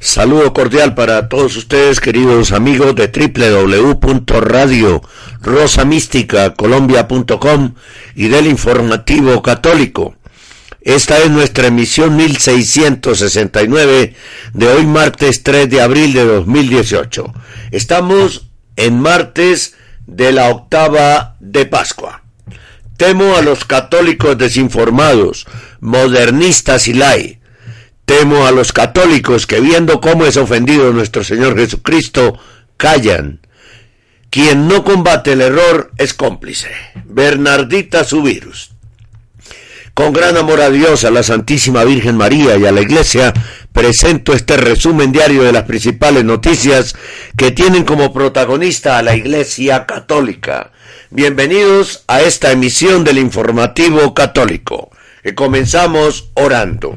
Saludo cordial para todos ustedes, queridos amigos de www.radio-rosamística-colombia.com y del Informativo Católico. Esta es nuestra emisión 1669 de hoy martes 3 de abril de 2018. Estamos en martes de la octava de Pascua. Temo a los católicos desinformados, modernistas y lai Temo a los católicos que viendo cómo es ofendido nuestro Señor Jesucristo, callan. Quien no combate el error es cómplice. Bernardita Subirus. Con gran amor a Dios, a la Santísima Virgen María y a la Iglesia, presento este resumen diario de las principales noticias que tienen como protagonista a la Iglesia Católica. Bienvenidos a esta emisión del Informativo Católico, que comenzamos orando.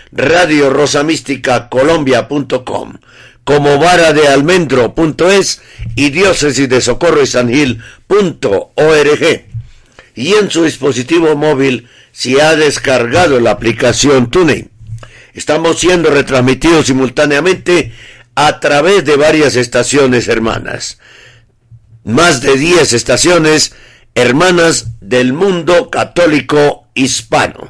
radio colombia.com como vara de almendro.es y diócesis de socorro y san y en su dispositivo móvil si ha descargado la aplicación TuneIn. Estamos siendo retransmitidos simultáneamente a través de varias estaciones hermanas. Más de 10 estaciones hermanas del mundo católico hispano.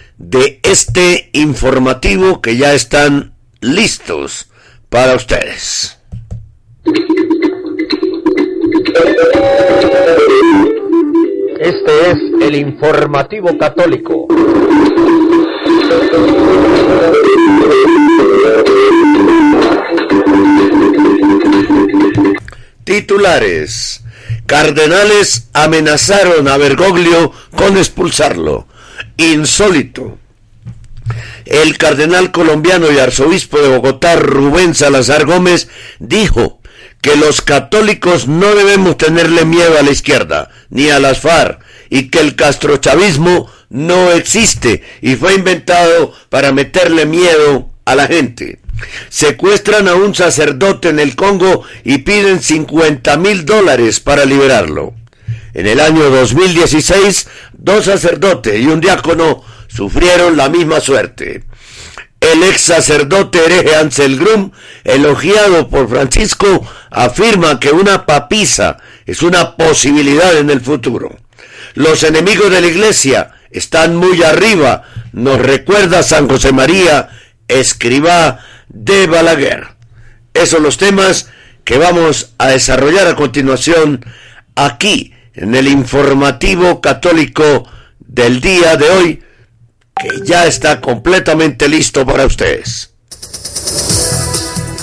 de este informativo que ya están listos para ustedes. Este es el informativo católico. Titulares. Cardenales amenazaron a Bergoglio con expulsarlo insólito. El cardenal colombiano y arzobispo de Bogotá, Rubén Salazar Gómez, dijo que los católicos no debemos tenerle miedo a la izquierda ni a las FARC y que el castrochavismo no existe y fue inventado para meterle miedo a la gente. Secuestran a un sacerdote en el Congo y piden 50 mil dólares para liberarlo. En el año 2016, dos sacerdotes y un diácono sufrieron la misma suerte. El ex sacerdote hereje Ansel Grum, elogiado por Francisco, afirma que una papisa es una posibilidad en el futuro. Los enemigos de la iglesia están muy arriba, nos recuerda San José María, escriba de Balaguer. Esos son los temas que vamos a desarrollar a continuación aquí en el informativo católico del día de hoy, que ya está completamente listo para ustedes.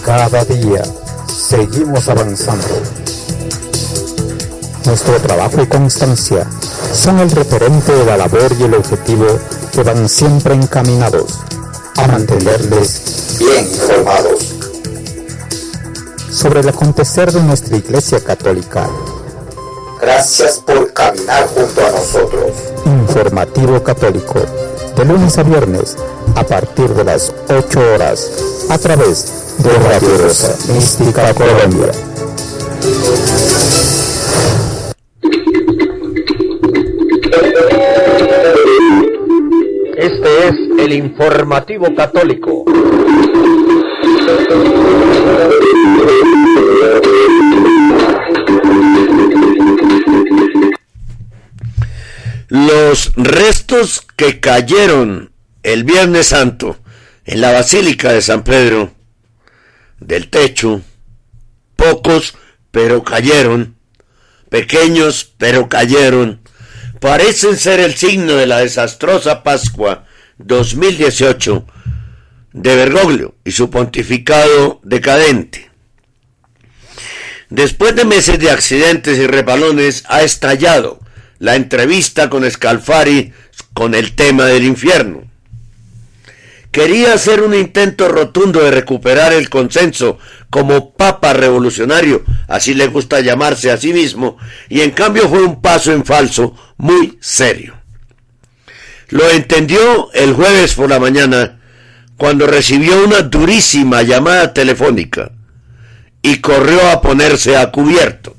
Cada día seguimos avanzando. Nuestro trabajo y constancia son el referente de la labor y el objetivo que van siempre encaminados a mantenerles bien informados sobre el acontecer de nuestra Iglesia Católica. Gracias por caminar junto a nosotros. Informativo Católico, de lunes a viernes, a partir de las 8 horas, a través de Radio Rosa Mística Colombia. Este es el informativo católico. Los restos que cayeron el Viernes Santo en la Basílica de San Pedro del techo, pocos pero cayeron, pequeños pero cayeron, parecen ser el signo de la desastrosa Pascua 2018 de Bergoglio y su pontificado decadente. Después de meses de accidentes y repalones, ha estallado la entrevista con Scalfari con el tema del infierno. Quería hacer un intento rotundo de recuperar el consenso como papa revolucionario, así le gusta llamarse a sí mismo, y en cambio fue un paso en falso muy serio. Lo entendió el jueves por la mañana cuando recibió una durísima llamada telefónica y corrió a ponerse a cubierto.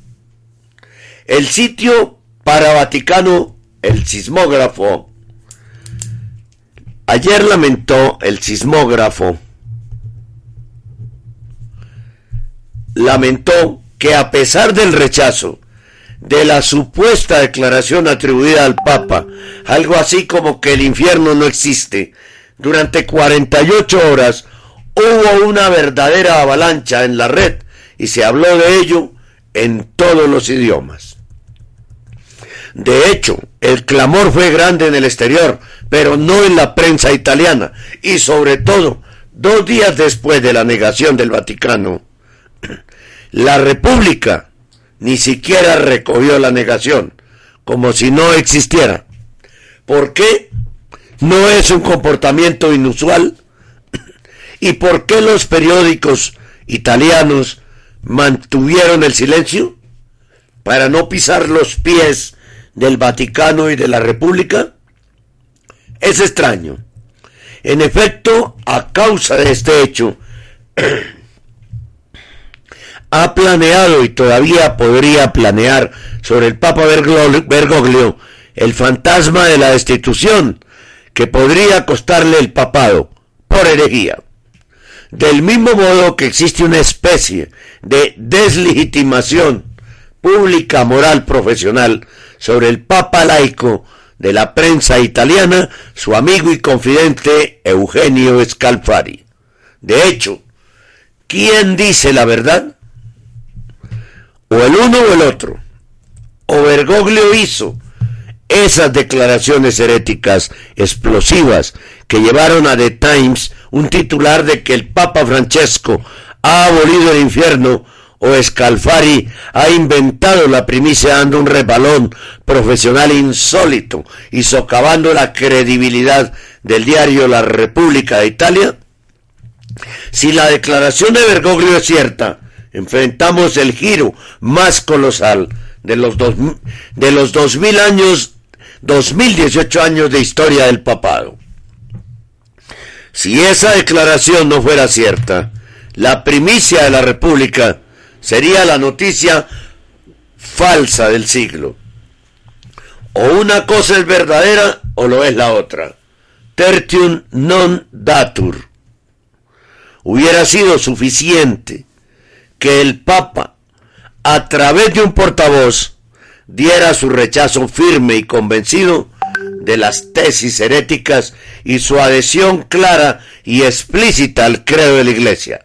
El sitio para Vaticano, el sismógrafo, ayer lamentó el sismógrafo, lamentó que a pesar del rechazo de la supuesta declaración atribuida al Papa, algo así como que el infierno no existe, durante 48 horas hubo una verdadera avalancha en la red y se habló de ello en todos los idiomas. De hecho, el clamor fue grande en el exterior, pero no en la prensa italiana, y sobre todo, dos días después de la negación del Vaticano, la República ni siquiera recogió la negación, como si no existiera. ¿Por qué? ¿No es un comportamiento inusual? ¿Y por qué los periódicos italianos mantuvieron el silencio? Para no pisar los pies del Vaticano y de la República? Es extraño. En efecto, a causa de este hecho, ha planeado y todavía podría planear sobre el Papa Bergoglio el fantasma de la destitución que podría costarle el papado por herejía. Del mismo modo que existe una especie de deslegitimación pública moral profesional sobre el Papa laico de la prensa italiana, su amigo y confidente Eugenio Scalfari. De hecho, ¿quién dice la verdad? O el uno o el otro. O Bergoglio hizo esas declaraciones heréticas explosivas que llevaron a The Times un titular de que el Papa Francesco ha abolido el infierno o Scalfari ha inventado la primicia dando un rebalón profesional insólito y socavando la credibilidad del diario La República de Italia? Si la declaración de Bergoglio es cierta, enfrentamos el giro más colosal de los, dos, de los 2000 años, 2018 años de historia del papado. Si esa declaración no fuera cierta, la primicia de la República sería la noticia falsa del siglo. O una cosa es verdadera o lo es la otra. Tertium non datur. Hubiera sido suficiente que el Papa, a través de un portavoz, diera su rechazo firme y convencido de las tesis heréticas y su adhesión clara y explícita al credo de la Iglesia,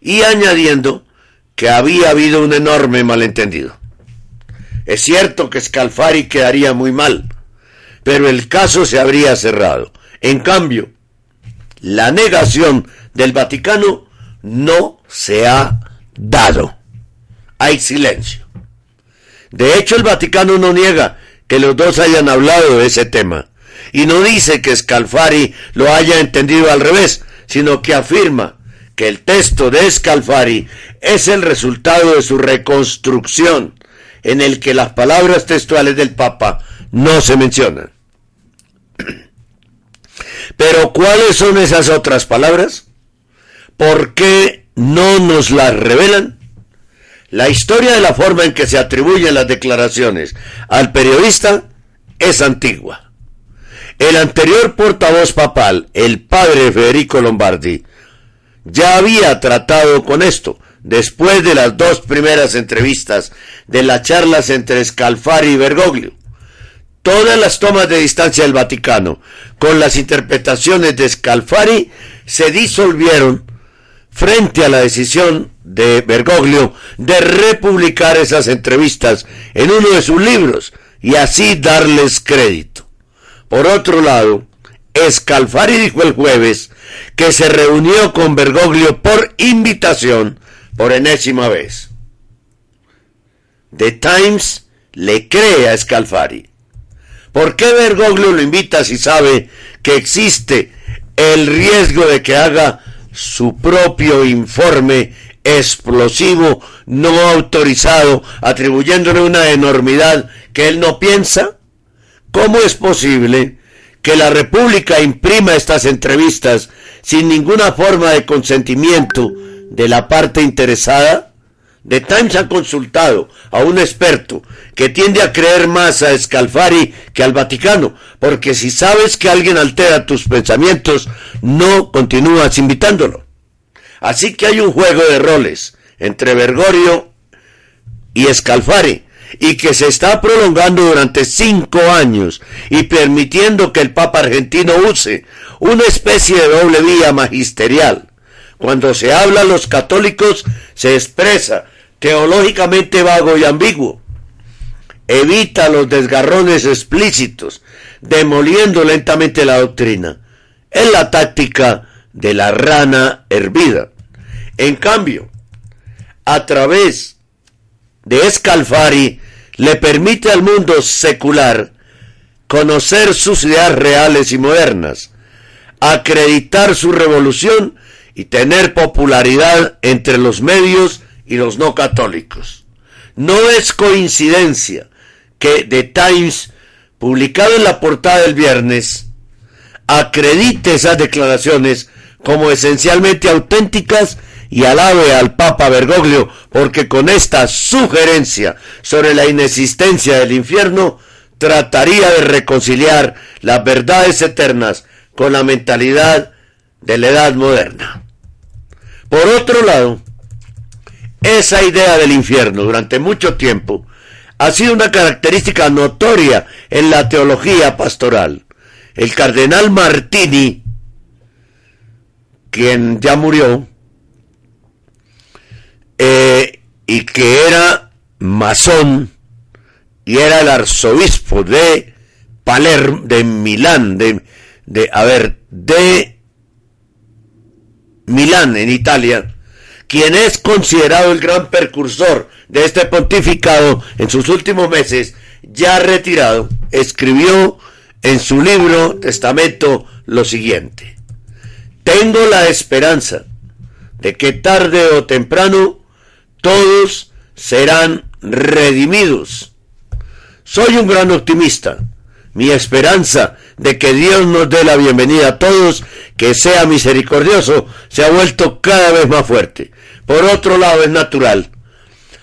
y añadiendo que había habido un enorme malentendido. Es cierto que Scalfari quedaría muy mal, pero el caso se habría cerrado. En cambio, la negación del Vaticano no se ha dado. Hay silencio. De hecho, el Vaticano no niega que los dos hayan hablado de ese tema. Y no dice que Scalfari lo haya entendido al revés, sino que afirma que el texto de Scalfari es el resultado de su reconstrucción, en el que las palabras textuales del Papa no se mencionan. Pero ¿cuáles son esas otras palabras? ¿Por qué no nos las revelan? La historia de la forma en que se atribuyen las declaraciones al periodista es antigua. El anterior portavoz papal, el padre Federico Lombardi, ya había tratado con esto después de las dos primeras entrevistas de las charlas entre Scalfari y Bergoglio. Todas las tomas de distancia del Vaticano con las interpretaciones de Scalfari se disolvieron frente a la decisión de Bergoglio de republicar esas entrevistas en uno de sus libros y así darles crédito. Por otro lado, Scalfari dijo el jueves que se reunió con Bergoglio por invitación por enésima vez. The Times le cree a Scalfari. ¿Por qué Bergoglio lo invita si sabe que existe el riesgo de que haga su propio informe explosivo no autorizado, atribuyéndole una enormidad que él no piensa? ¿Cómo es posible que la República imprima estas entrevistas sin ninguna forma de consentimiento de la parte interesada? The Times ha consultado a un experto que tiende a creer más a Scalfari que al Vaticano, porque si sabes que alguien altera tus pensamientos, no continúas invitándolo. Así que hay un juego de roles entre Bergoglio y Scalfari, y que se está prolongando durante cinco años y permitiendo que el Papa argentino use una especie de doble vía magisterial. Cuando se habla a los católicos se expresa teológicamente vago y ambiguo. Evita los desgarrones explícitos, demoliendo lentamente la doctrina. Es la táctica de la rana hervida. En cambio, a través de Scalfari le permite al mundo secular conocer sus ideas reales y modernas, acreditar su revolución y tener popularidad entre los medios y los no católicos. No es coincidencia que The Times, publicado en la portada del viernes, acredite esas declaraciones como esencialmente auténticas y alabe al Papa Bergoglio porque con esta sugerencia sobre la inexistencia del infierno trataría de reconciliar las verdades eternas con la mentalidad de la edad moderna. Por otro lado, esa idea del infierno durante mucho tiempo ha sido una característica notoria en la teología pastoral. El cardenal Martini, quien ya murió, eh, y que era masón y era el arzobispo de Palermo, de Milán, de, de, a ver, de Milán en Italia, quien es considerado el gran precursor de este pontificado en sus últimos meses, ya retirado, escribió en su libro Testamento lo siguiente. Tengo la esperanza de que tarde o temprano todos serán redimidos. Soy un gran optimista. Mi esperanza de que Dios nos dé la bienvenida a todos, que sea misericordioso, se ha vuelto cada vez más fuerte. Por otro lado, es natural.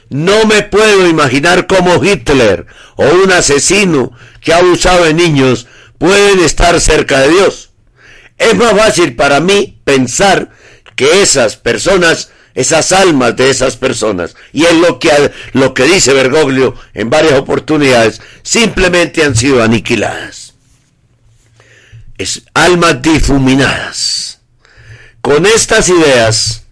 No me puedo imaginar cómo Hitler o un asesino que ha abusado de niños pueden estar cerca de Dios. Es más fácil para mí pensar que esas personas esas almas de esas personas, y es lo que, lo que dice Bergoglio en varias oportunidades, simplemente han sido aniquiladas. Es almas difuminadas. Con estas ideas,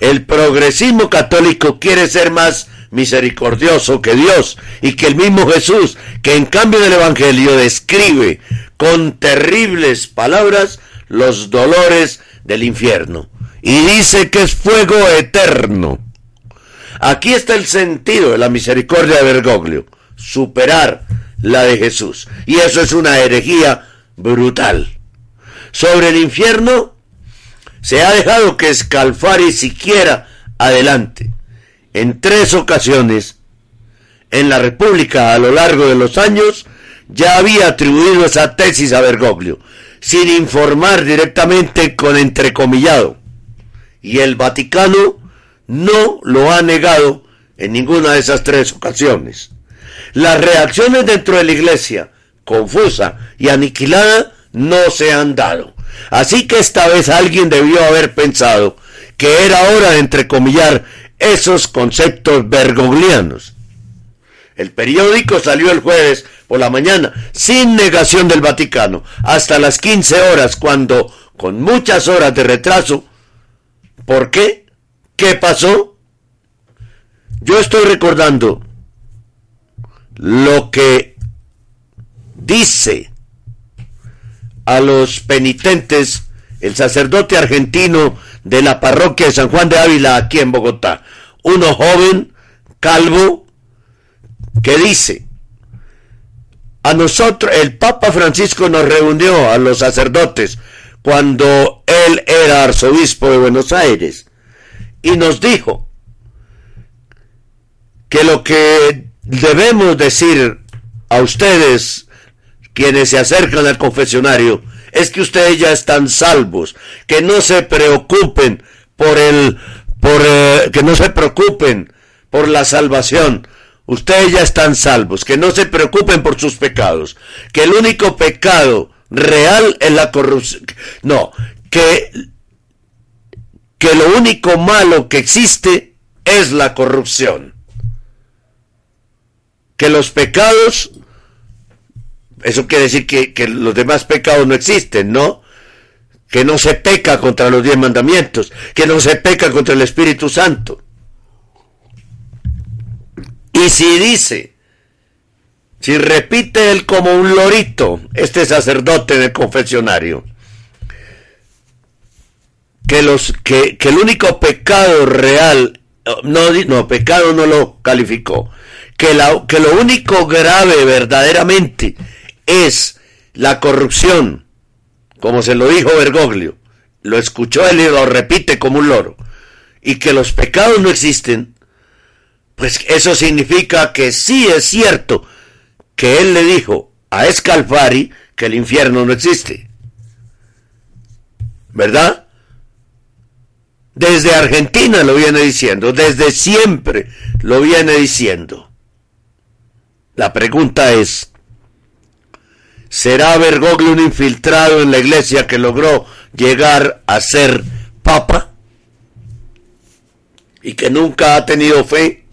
el progresismo católico quiere ser más misericordioso que Dios y que el mismo Jesús, que en cambio del Evangelio describe con terribles palabras los dolores del infierno y dice que es fuego eterno. Aquí está el sentido de la misericordia de Bergoglio, superar la de Jesús. Y eso es una herejía brutal. Sobre el infierno se ha dejado que Scalfari siquiera adelante. En tres ocasiones en la República a lo largo de los años ya había atribuido esa tesis a Bergoglio, sin informar directamente con entrecomillado. Y el Vaticano no lo ha negado en ninguna de esas tres ocasiones. Las reacciones dentro de la iglesia, confusa y aniquilada, no se han dado. Así que esta vez alguien debió haber pensado que era hora de entrecomillar esos conceptos bergoglianos. El periódico salió el jueves por la mañana, sin negación del Vaticano, hasta las 15 horas, cuando, con muchas horas de retraso, ¿por qué? ¿Qué pasó? Yo estoy recordando lo que dice a los penitentes el sacerdote argentino de la parroquia de San Juan de Ávila aquí en Bogotá, uno joven, calvo, que dice, a nosotros, el Papa Francisco nos reunió a los sacerdotes cuando él era arzobispo de Buenos Aires y nos dijo que lo que debemos decir a ustedes, quienes se acercan al confesionario, es que ustedes ya están salvos, que no se preocupen por el, por, eh, que no se preocupen por la salvación. Ustedes ya están salvos, que no se preocupen por sus pecados, que el único pecado real es la corrupción. No, que, que lo único malo que existe es la corrupción que los pecados, eso quiere decir que, los demás pecados no existen, ¿no? Que no se peca contra los diez mandamientos, que no se peca contra el Espíritu Santo. Y si dice, si repite él como un lorito, este sacerdote del confesionario, que, los, que, que el único pecado real, no, no, pecado no lo calificó, que, que lo único grave verdaderamente es la corrupción, como se lo dijo Bergoglio, lo escuchó él y lo repite como un loro, y que los pecados no existen, pues eso significa que sí es cierto que él le dijo a Escalfari que el infierno no existe. ¿Verdad? Desde Argentina lo viene diciendo, desde siempre lo viene diciendo. La pregunta es, ¿será Bergoglio un infiltrado en la iglesia que logró llegar a ser papa? ¿Y que nunca ha tenido fe?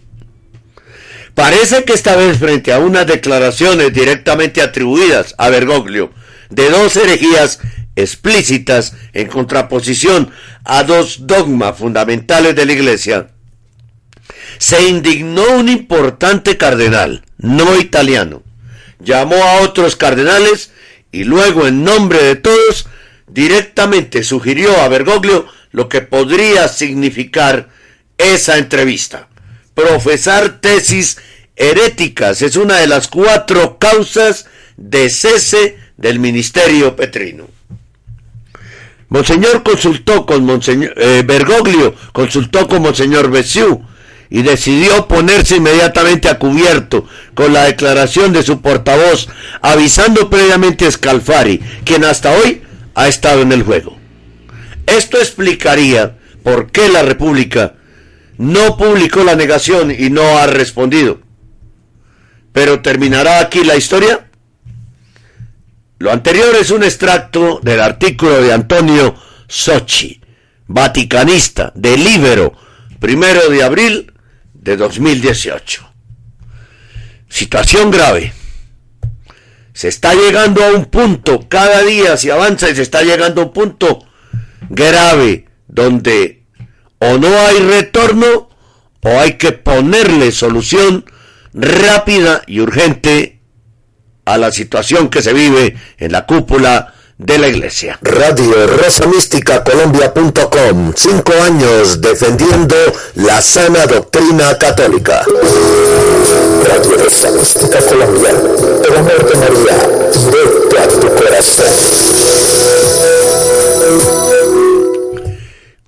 Parece que esta vez frente a unas declaraciones directamente atribuidas a Bergoglio de dos herejías explícitas en contraposición a dos dogmas fundamentales de la Iglesia, se indignó un importante cardenal, no italiano. Llamó a otros cardenales y luego en nombre de todos directamente sugirió a Bergoglio lo que podría significar esa entrevista. Profesar tesis heréticas es una de las cuatro causas de cese del ministerio petrino. Monseñor consultó con Monseñor eh, Bergoglio, consultó con Monseñor Bessiou, y decidió ponerse inmediatamente a cubierto con la declaración de su portavoz, avisando previamente a Scalfari, quien hasta hoy ha estado en el juego. Esto explicaría por qué la República no publicó la negación y no ha respondido. Pero terminará aquí la historia. Lo anterior es un extracto del artículo de Antonio Sochi, vaticanista, de Libero, primero de abril de 2018. Situación grave. Se está llegando a un punto, cada día se avanza y se está llegando a un punto grave donde o no hay retorno o hay que ponerle solución rápida y urgente a la situación que se vive en la cúpula de la Iglesia. Radio Rosa Mística Colombia.com. Cinco años defendiendo la sana doctrina católica. Radio Rosa Mística Colombia. El amor de María, directo tu corazón.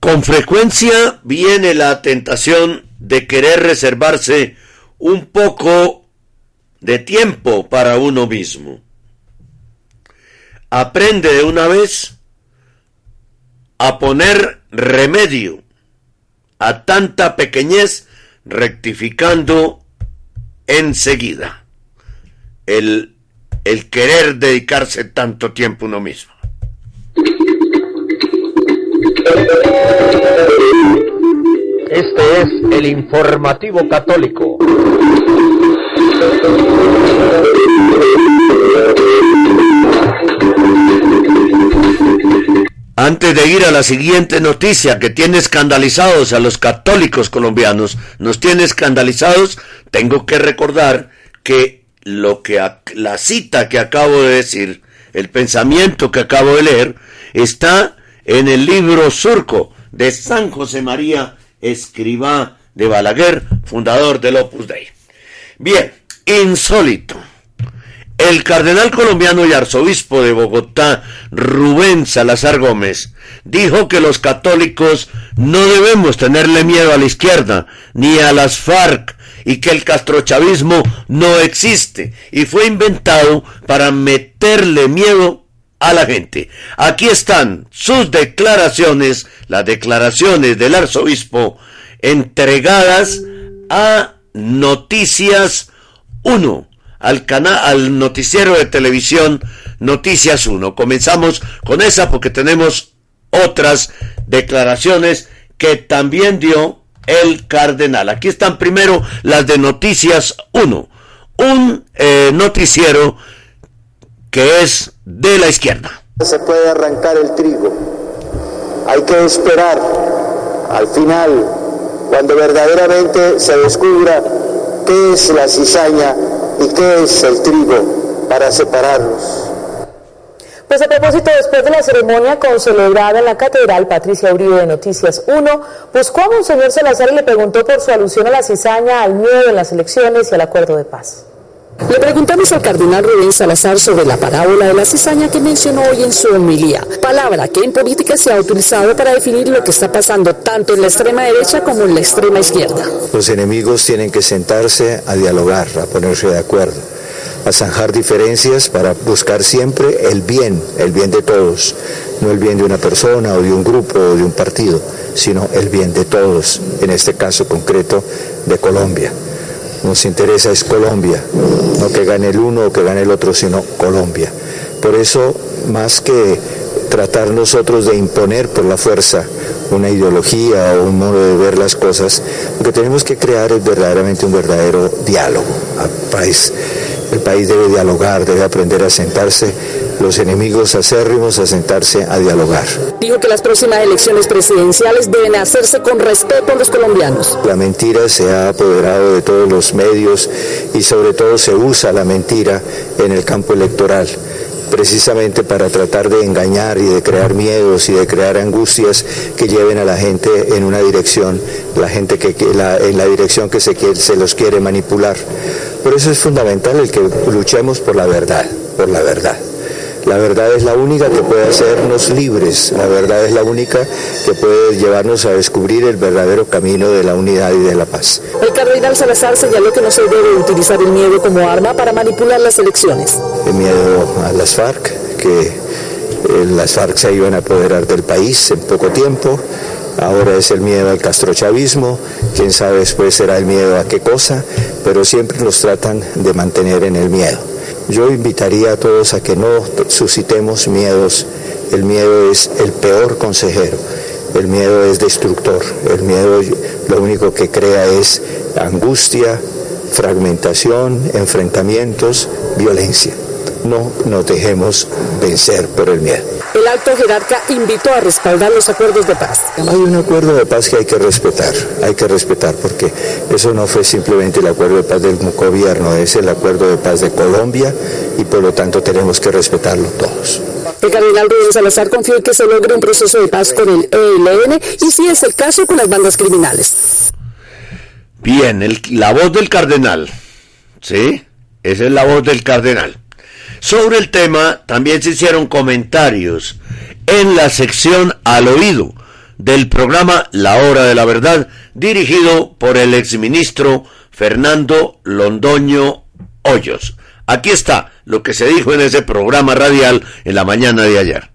Con frecuencia viene la tentación de querer reservarse un poco de tiempo para uno mismo. Aprende de una vez a poner remedio a tanta pequeñez rectificando enseguida el, el querer dedicarse tanto tiempo uno mismo. Este es el informativo católico. Antes de ir a la siguiente noticia que tiene escandalizados a los católicos colombianos, nos tiene escandalizados, tengo que recordar que lo que la cita que acabo de decir, el pensamiento que acabo de leer, está en el libro surco de San José María Escribá de Balaguer, fundador del Opus Dei. Bien, insólito. El cardenal colombiano y arzobispo de Bogotá, Rubén Salazar Gómez, dijo que los católicos no debemos tenerle miedo a la izquierda ni a las FARC y que el castrochavismo no existe y fue inventado para meterle miedo a la gente. Aquí están sus declaraciones, las declaraciones del arzobispo entregadas a Noticias 1 al canal, al noticiero de televisión Noticias 1. Comenzamos con esa porque tenemos otras declaraciones que también dio el cardenal. Aquí están primero las de Noticias 1, un eh, noticiero que es de la izquierda. Se puede arrancar el trigo. Hay que esperar al final, cuando verdaderamente se descubra qué es la cizaña ¿Y qué es el trigo para separarnos? Pues a propósito, después de la ceremonia concelebrada en la Catedral, Patricia Uribe de Noticias 1 buscó a Monseñor Salazar y le preguntó por su alusión a la cizaña, al miedo en las elecciones y al acuerdo de paz. Le preguntamos al cardenal Rubén Salazar sobre la parábola de la cizaña que mencionó hoy en su homilía, palabra que en política se ha utilizado para definir lo que está pasando tanto en la extrema derecha como en la extrema izquierda. Los enemigos tienen que sentarse a dialogar, a ponerse de acuerdo, a zanjar diferencias para buscar siempre el bien, el bien de todos, no el bien de una persona o de un grupo o de un partido, sino el bien de todos, en este caso concreto de Colombia nos interesa es Colombia, no que gane el uno o que gane el otro, sino Colombia. Por eso, más que tratar nosotros de imponer por la fuerza una ideología o un modo de ver las cosas, lo que tenemos que crear es verdaderamente un verdadero diálogo. El país, el país debe dialogar, debe aprender a sentarse los enemigos acérrimos a sentarse a dialogar. Dijo que las próximas elecciones presidenciales deben hacerse con respeto a los colombianos. La mentira se ha apoderado de todos los medios y sobre todo se usa la mentira en el campo electoral precisamente para tratar de engañar y de crear miedos y de crear angustias que lleven a la gente en una dirección, la gente que, en la dirección que se, se los quiere manipular. Por eso es fundamental el que luchemos por la verdad, por la verdad. La verdad es la única que puede hacernos libres, la verdad es la única que puede llevarnos a descubrir el verdadero camino de la unidad y de la paz. El cardenal Salazar señaló que no se debe utilizar el miedo como arma para manipular las elecciones. El miedo a las FARC, que eh, las FARC se iban a apoderar del país en poco tiempo. Ahora es el miedo al castrochavismo, quién sabe después será el miedo a qué cosa, pero siempre nos tratan de mantener en el miedo. Yo invitaría a todos a que no suscitemos miedos. El miedo es el peor consejero. El miedo es destructor. El miedo lo único que crea es angustia, fragmentación, enfrentamientos, violencia. No nos dejemos vencer por el miedo. El alto jerarca invitó a respaldar los acuerdos de paz. Hay un acuerdo de paz que hay que respetar, hay que respetar porque eso no fue simplemente el acuerdo de paz del gobierno, es el acuerdo de paz de Colombia y por lo tanto tenemos que respetarlo todos. El cardenal Rubén Salazar confía en que se logre un proceso de paz con el ELN y si es el caso con las bandas criminales. Bien, la voz del cardenal. ¿Sí? Esa es la voz del cardenal. Sobre el tema también se hicieron comentarios en la sección al oído del programa La Hora de la Verdad, dirigido por el exministro Fernando Londoño Hoyos. Aquí está lo que se dijo en ese programa radial en la mañana de ayer.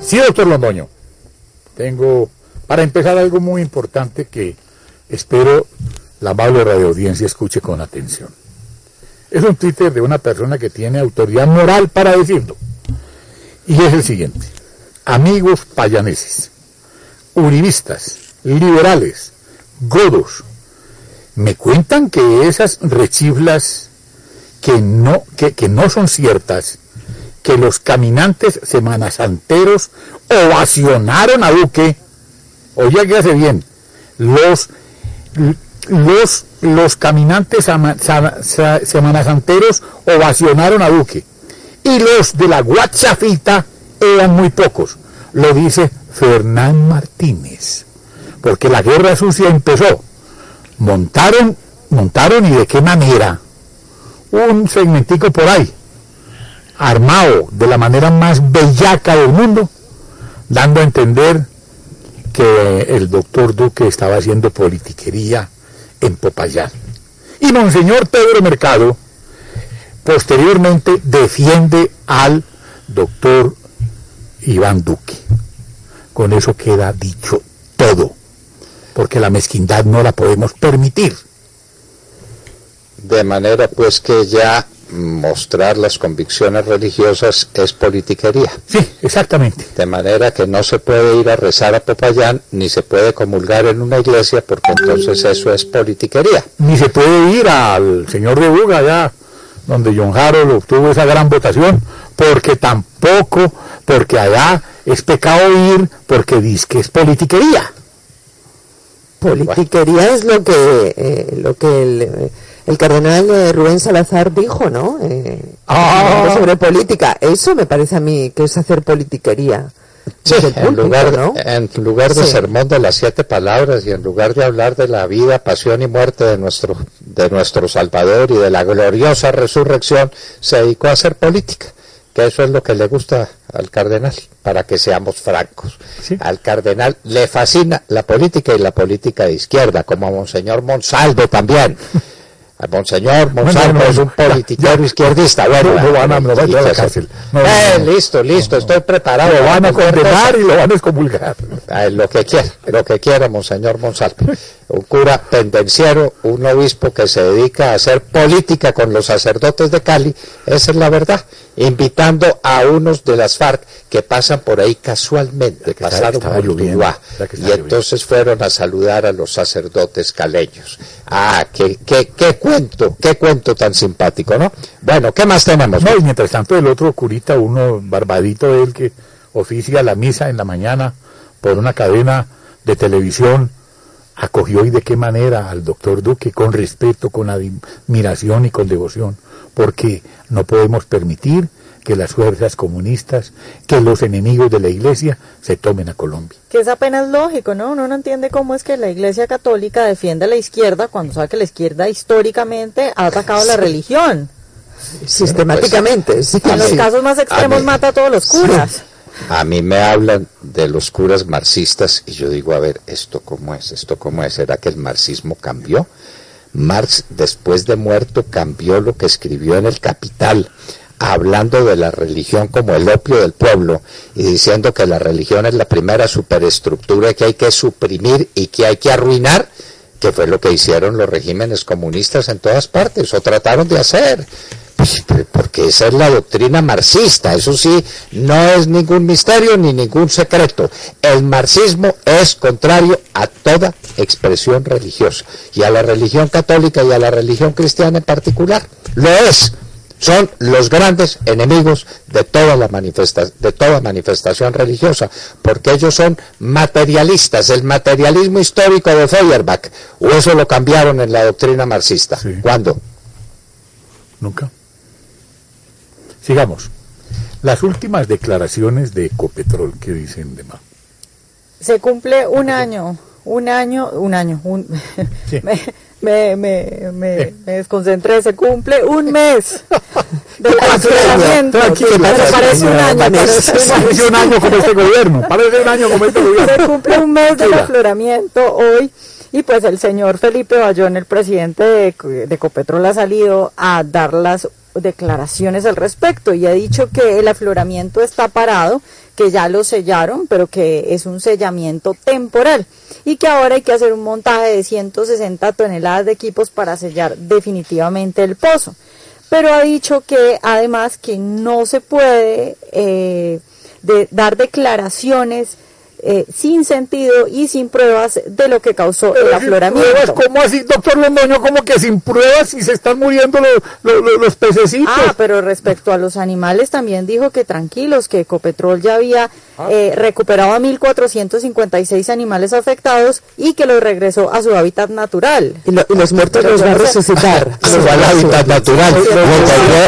Sí, doctor Londoño. Tengo, para empezar, algo muy importante que espero la amable radioaudiencia escuche con atención. Es un Twitter de una persona que tiene autoridad moral para decirlo. Y es el siguiente. Amigos payaneses, uribistas, liberales, godos, me cuentan que esas rechiflas que no, que, no son ciertas, que los caminantes semanasanteros ovacionaron a Duque, oye que hace bien, los, los, los caminantes semanasanteros ovacionaron a Duque y los de la Guachafita eran muy pocos. Lo dice Fernán Martínez, porque la guerra sucia empezó. Montaron, montaron y de qué manera un segmentico por ahí, armado de la manera más bellaca del mundo, dando a entender que el doctor Duque estaba haciendo politiquería en Popayán. Y Monseñor Pedro Mercado, posteriormente defiende al doctor Iván Duque. Con eso queda dicho todo, porque la mezquindad no la podemos permitir. De manera pues que ya mostrar las convicciones religiosas es politiquería. Sí, exactamente. De manera que no se puede ir a rezar a Popayán, ni se puede comulgar en una iglesia, porque entonces eso es politiquería. Ni se puede ir al señor de Buga allá donde John Harold obtuvo esa gran votación, porque tampoco, porque allá es pecado ir, porque dice que es politiquería. Politiquería es lo que, eh, lo que el, el cardenal eh, Rubén Salazar dijo, ¿no? Eh, ah. Sobre política. Eso me parece a mí que es hacer politiquería. Sí, en, lugar, en lugar de sermón de las siete palabras y en lugar de hablar de la vida, pasión y muerte de nuestro, de nuestro Salvador y de la gloriosa resurrección, se dedicó a hacer política, que eso es lo que le gusta al cardenal, para que seamos francos. Al cardenal le fascina la política y la política de izquierda, como a Monseñor Monsalvo también. Monseñor Monsalvo es un politiquero izquierdista. Bueno, lo van a, a la cárcel. eh, listo, listo, estoy preparado. Lo van a condenar y lo van a excomulgar. lo que quiera, lo que quiera, Monseñor Monsalvo. Un cura pendenciero, un obispo que se dedica a hacer política con los sacerdotes de Cali, esa es la verdad. Invitando a unos de las FARC que pasan por ahí casualmente, pasaron por Uruguay, y entonces fueron a saludar a los sacerdotes caleños. Ah, qué, qué, qué cuento, qué cuento tan simpático, ¿no? Bueno, ¿qué más tenemos? No, y mientras tanto el otro curita, uno barbadito de él que oficia la misa en la mañana por una cadena de televisión, acogió y de qué manera al doctor Duque, con respeto, con admiración y con devoción, porque no podemos permitir que las fuerzas comunistas, que los enemigos de la iglesia se tomen a Colombia. Que es apenas lógico, ¿no? Uno no entiende cómo es que la iglesia católica defiende a la izquierda cuando sabe que la izquierda históricamente ha atacado a la religión. Sistemáticamente. En los casos más extremos mata a todos los curas. A mí me hablan de los curas marxistas y yo digo, a ver, ¿esto cómo es? ¿Esto cómo es? ¿Será que el marxismo cambió? Marx, después de muerto, cambió lo que escribió en el Capital hablando de la religión como el opio del pueblo y diciendo que la religión es la primera superestructura que hay que suprimir y que hay que arruinar, que fue lo que hicieron los regímenes comunistas en todas partes, o trataron de hacer. Pues, porque esa es la doctrina marxista, eso sí, no es ningún misterio ni ningún secreto. El marxismo es contrario a toda expresión religiosa, y a la religión católica y a la religión cristiana en particular. Lo es son los grandes enemigos de toda la de toda manifestación religiosa, porque ellos son materialistas, el materialismo histórico de Feuerbach, o eso lo cambiaron en la doctrina marxista. ¿Cuándo? Nunca. Sigamos. Las últimas declaraciones de Ecopetrol, ¿qué dicen de más? Se cumple un año, un año, un año, un... me, me, me, me, desconcentré, se cumple un mes del confinamiento. parece un año. Parece un año como este gobierno, parece un año como este gobierno. Se cumple un mes del afloramiento hoy y pues el señor Felipe Bayón, el presidente de, de Copetrol, ha salido a dar las declaraciones al respecto y ha dicho que el afloramiento está parado, que ya lo sellaron, pero que es un sellamiento temporal y que ahora hay que hacer un montaje de 160 toneladas de equipos para sellar definitivamente el pozo. Pero ha dicho que además que no se puede eh, dar declaraciones eh, sin sentido y sin pruebas de lo que causó el afloramiento. ¿Cómo así, doctor Londoño? ¿Cómo que sin pruebas y se están muriendo los, los, pececitos? Ah, pero respecto a los animales también dijo que tranquilos, que Ecopetrol ya había ah. eh, recuperado a 1.456 animales afectados y que los regresó a su hábitat natural. Y, los muertos los va a resucitar. al hábitat natural.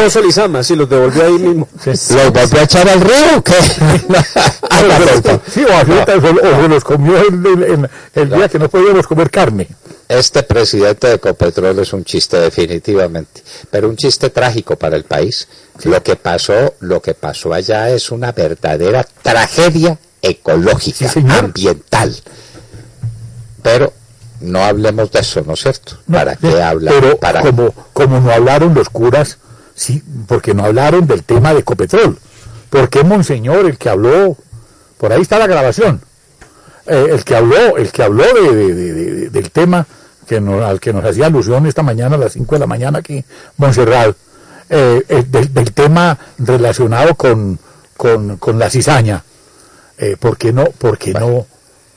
Los sí, los devolvió ahí mismo. ¿Los volvió a echar al río o qué? sí, o o, los comió el, el, día que no podíamos comer carne. Este presidente de Ecopetrol es un chiste definitivamente, pero un chiste trágico para el país. Lo que pasó, lo que pasó allá es una verdadera tragedia ecológica, ambiental. Pero no hablemos de eso, ¿no es cierto? ¿Para qué hablar? Pero para... como, como no hablaron los curas, sí, porque no hablaron del tema de Ecopetrol. ¿Por qué Monseñor, el que habló por ahí está la grabación. Eh, el que habló, el que habló de, del tema que al que nos hacía alusión esta mañana a las 5 de la mañana aquí, Montserrat, eh, eh, del, tema relacionado con, con, la cizaña. ¿Por qué no? ¿Por qué no?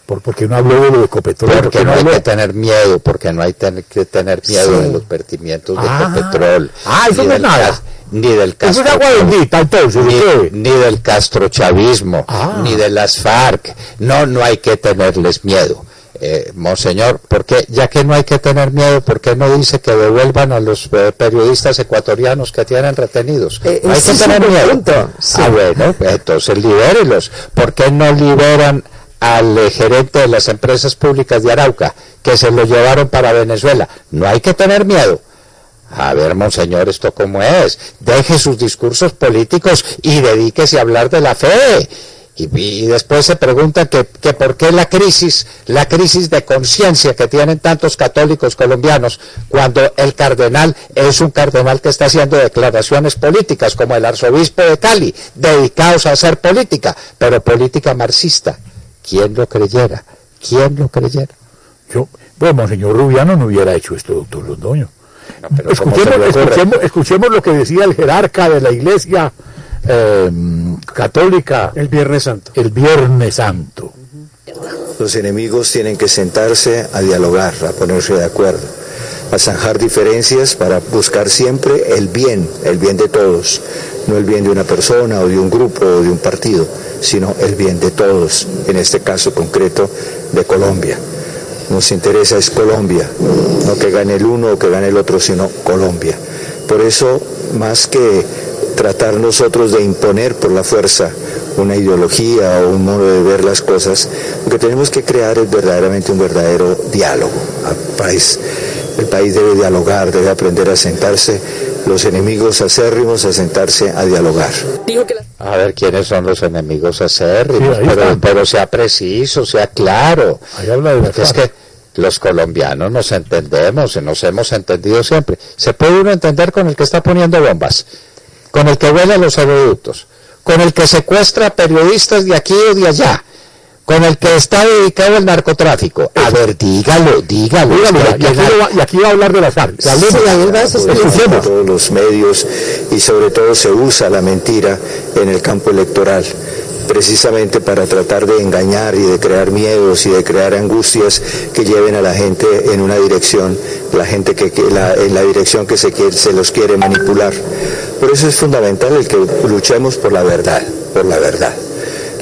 ¿Por, qué no habló de lo de Ecopetrol? Porque no, hay que tener miedo, porque no hay que tener miedo de los vertimientos de ah, Ecopetrol. Ah, eso no es nada ni del Castro, entonces, ni, del castrochavismo, ah. ni de las FARC. No, no hay que tenerles miedo. Eh, monseñor, porque ya que no hay que tener miedo, ¿por qué no dice que devuelvan a los eh, periodistas ecuatorianos que tienen retenidos? Eh, hay que tener miedo. Ah, bueno, entonces libérelos. ¿Por qué no liberan al gerente de las empresas públicas de Arauca, que se lo llevaron para Venezuela? No hay que tener miedo. A ver, monseñor, ¿esto cómo es? Deje sus discursos políticos y dedíquese a hablar de la fe. Y, después se pregunta que, que, por qué la crisis, la crisis de conciencia que tienen tantos católicos colombianos cuando el cardenal es un cardenal que está haciendo declaraciones políticas, como el arzobispo de Cali, dedicados a hacer política, pero política marxista. ¿Quién lo creyera? ¿Quién lo creyera? Yo, bueno, monseñor Rubiano no hubiera hecho esto, doctor Londoño escuchemos, lo que decía el jerarca de la iglesia eh, católica el Viernes Santo. El Viernes Santo. Los enemigos tienen que sentarse a dialogar, a ponerse de acuerdo, a zanjar diferencias para buscar siempre el bien, el bien de todos, no el bien de una persona o de un grupo o de un partido, sino el bien de todos, en este caso concreto de Colombia nos interesa es Colombia, no que gane el uno o que gane el otro, sino Colombia. Por eso, más que tratar nosotros de imponer por la fuerza una ideología o un modo de ver las cosas, lo que tenemos que crear es verdaderamente un verdadero diálogo. El país debe dialogar, debe aprender a sentarse, los enemigos acérrimos a sentarse a dialogar. A ver quiénes son los enemigos acérrimos, pero, pero, sea preciso, sea claro. es que los colombianos nos entendemos y nos hemos entendido siempre. Se puede uno entender con el que está poniendo bombas, con el que vuela los aeroductos, con el que secuestra periodistas de aquí o de allá, con el que está dedicado al narcotráfico. A ver, dígalo, dígalo. y, aquí va, a hablar de las FARC. todos los medios y sobre todo se usa la mentira en el campo electoral precisamente para tratar de engañar y de crear miedos y de crear angustias que lleven a la gente en una dirección, la gente que, en la dirección que se, se los quiere manipular. Por eso es fundamental el que luchemos por la verdad, por la verdad.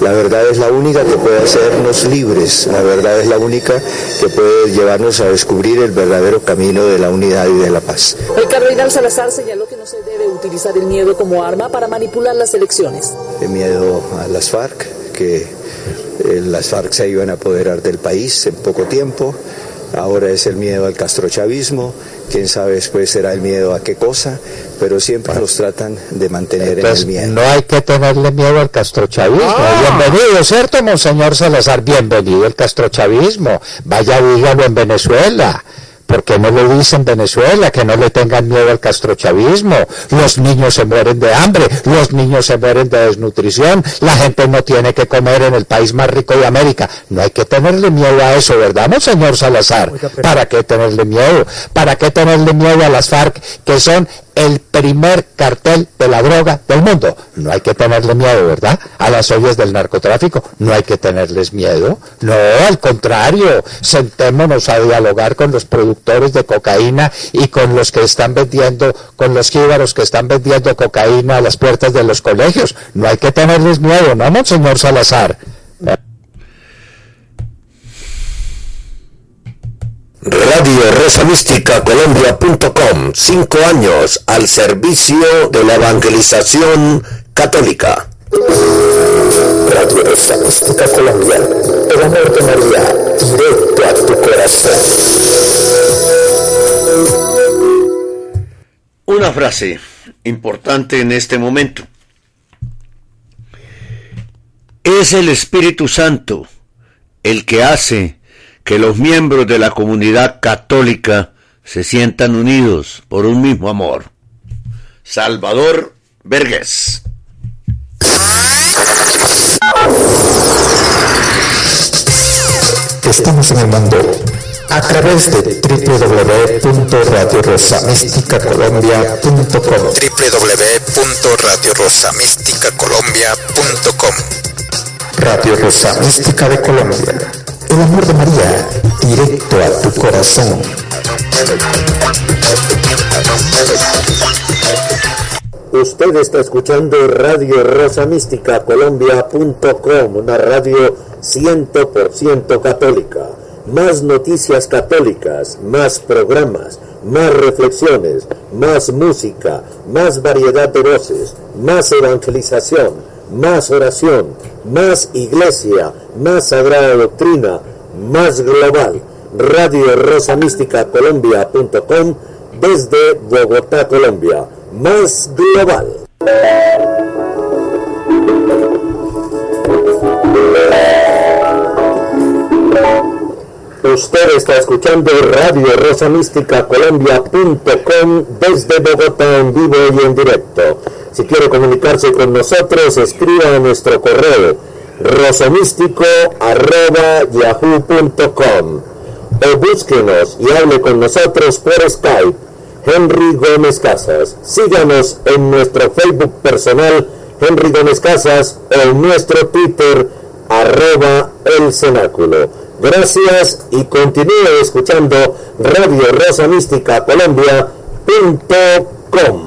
La verdad es la única que puede hacernos libres, la verdad es la única que puede llevarnos a descubrir el verdadero camino de la unidad y de la paz. El cardenal Salazar señaló que no se debe utilizar el miedo como arma para manipular las elecciones. El miedo a las FARC, que eh, las FARC se iban a apoderar del país en poco tiempo, ahora es el miedo al castrochavismo, quién sabe después será el miedo a qué cosa, pero siempre nos tratan de mantener en el miedo. No hay que tenerle miedo al castrochavismo. Ah. Bienvenido, ¿cierto, Monseñor Salazar? Bienvenido al castrochavismo. Vaya, dígalo en Venezuela. ¿Por qué no lo dice en Venezuela? Que no le tengan miedo al castrochavismo. Los niños se mueren de hambre, los niños se mueren de desnutrición, la gente no tiene que comer en el país más rico de América. No hay que tenerle miedo a eso, ¿verdad, Monseñor Salazar? ¿Para qué tenerle miedo? ¿Para qué tenerle miedo a las FARC, que son el primer cartel de la droga del mundo. No hay que tenerle miedo, ¿verdad? A las ollas del narcotráfico. No hay que tenerles miedo. No, al contrario. Sentémonos a dialogar con los productores de cocaína y con los que están vendiendo, con los jíbaros que están vendiendo cocaína a las puertas de los colegios. No hay que tenerles miedo, ¿no, Monseñor Salazar? Radio Rosa Mística Colombia.com, cinco años al servicio de la evangelización católica. Radio Rosa Mística Colombia, el amor de María, directo a tu corazón. Una frase importante en este momento. Es el Espíritu Santo el que hace que los miembros de la comunidad católica se sientan unidos por un mismo amor. Salvador Vergés. Estamos en el mundo a través de www.radiorosamísticacolombia.com www.radiorosamísticacolombia.com Radio Rosa Mística de Colombia. El amor de María, directo a tu corazón. Usted está escuchando Radio Rosa Mística Colombia.com, una radio 100% católica. Más noticias católicas, más programas, más reflexiones, más música, más variedad de voces, más evangelización, más oración, más iglesia, más sagrada doctrina, más global. Radio Rosa Mística Colombia.com desde Bogotá, Colombia. Más global. Usted está escuchando Radio Rosa Mística Colombia.com desde Bogotá en vivo y en directo. Si quiere comunicarse con nosotros, escriba a nuestro correo rosamístico.yahoo.com o búsquenos y hable con nosotros por Skype. Henry Gómez Casas. Síganos en nuestro Facebook personal, Henry Gómez Casas, o en nuestro Twitter, arroba el cenáculo. Gracias y continúe escuchando Radio Rosa Mística Colombia.com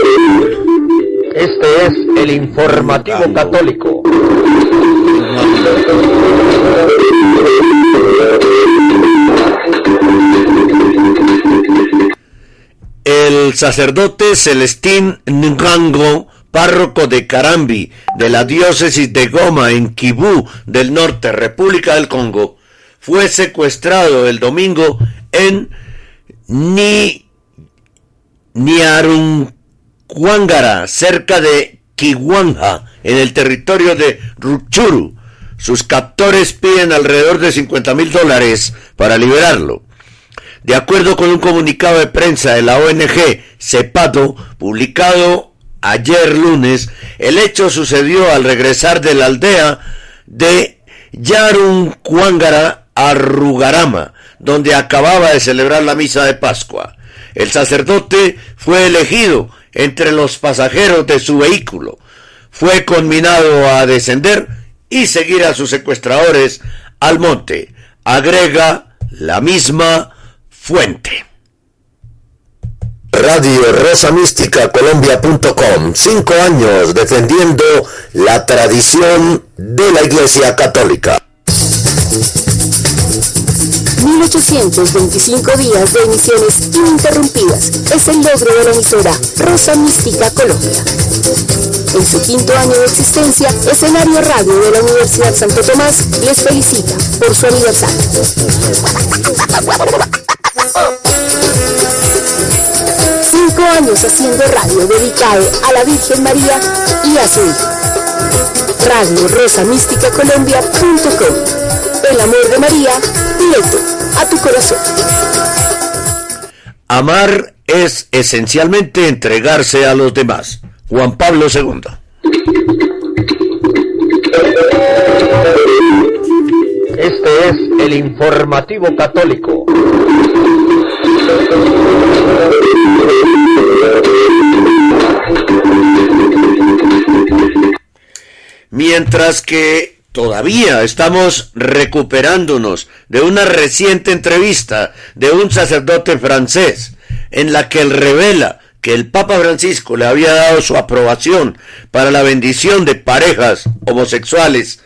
el informativo católico. El sacerdote Celestín Ngango, párroco de Carambi, de la diócesis de Goma, en Kibú del Norte, República del Congo, fue secuestrado el domingo en Ni Niaruncuangara, cerca de Kiwanja, en el territorio de Ruchuru. Sus captores piden alrededor de 50 mil dólares para liberarlo. De acuerdo con un comunicado de prensa de la ONG CEPADO, publicado ayer lunes, el hecho sucedió al regresar de la aldea de Yaruncuangara a Rugarama, donde acababa de celebrar la misa de Pascua. El sacerdote fue elegido entre los pasajeros de su vehículo. Fue conminado a descender y seguir a sus secuestradores al monte. Agrega la misma fuente. Radio Rosa Mística Colombia.com. Cinco años defendiendo la tradición de la Iglesia Católica. 1825 días de emisiones ininterrumpidas es el logro de la emisora Rosa Mística Colombia. En su quinto año de existencia, Escenario Radio de la Universidad Santo Tomás les felicita por su aniversario. Cinco años haciendo radio dedicado a la Virgen María y a su hijo. Radio Rosa Mística Colombia.com. El amor de María directo a tu corazón. Amar es esencialmente entregarse a los demás. Juan Pablo II. Este es el informativo católico. Mientras que todavía estamos recuperándonos de una reciente entrevista de un sacerdote francés en la que él revela que el Papa Francisco le había dado su aprobación para la bendición de parejas homosexuales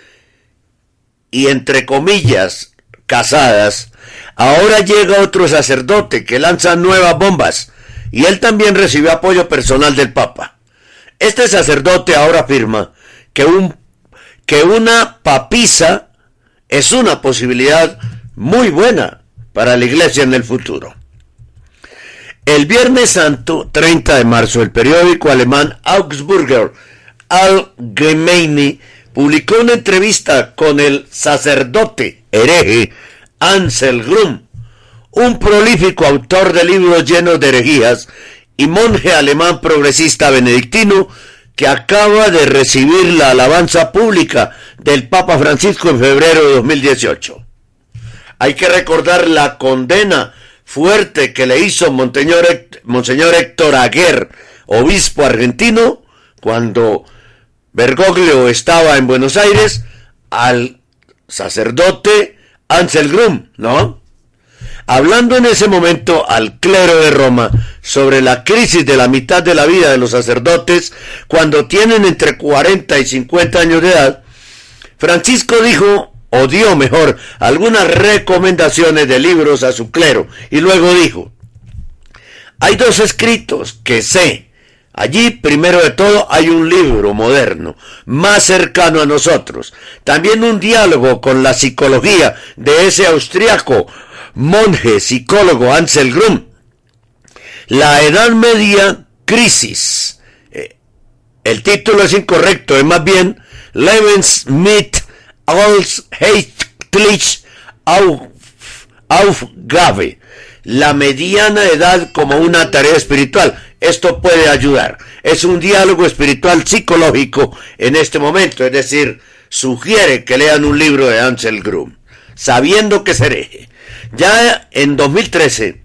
y entre comillas casadas, ahora llega otro sacerdote que lanza nuevas bombas y él también recibió apoyo personal del Papa. Este sacerdote ahora afirma que, un, que una papisa es una posibilidad muy buena para la iglesia en el futuro. El Viernes Santo, 30 de marzo, el periódico alemán Augsburger Allgemeine publicó una entrevista con el sacerdote hereje Ansel Grum, un prolífico autor de libros llenos de herejías y monje alemán progresista benedictino que acaba de recibir la alabanza pública del Papa Francisco en febrero de 2018. Hay que recordar la condena fuerte que le hizo Monseñor, Monseñor Héctor Aguer, obispo argentino, cuando Bergoglio estaba en Buenos Aires, al sacerdote Ansel Grum, ¿no? Hablando en ese momento al clero de Roma sobre la crisis de la mitad de la vida de los sacerdotes cuando tienen entre 40 y 50 años de edad, Francisco dijo o dio mejor algunas recomendaciones de libros a su clero y luego dijo, hay dos escritos que sé. Allí, primero de todo, hay un libro moderno, más cercano a nosotros. También un diálogo con la psicología de ese austriaco monje psicólogo Ansel Grum. La Edad Media Crisis. Eh, el título es incorrecto, es más bien Lebensmit als Hechtlich Aufgabe, la mediana edad como una tarea espiritual. Esto puede ayudar. Es un diálogo espiritual psicológico en este momento, es decir, sugiere que lean un libro de Ansel Grum, sabiendo que seré. Ya en 2013,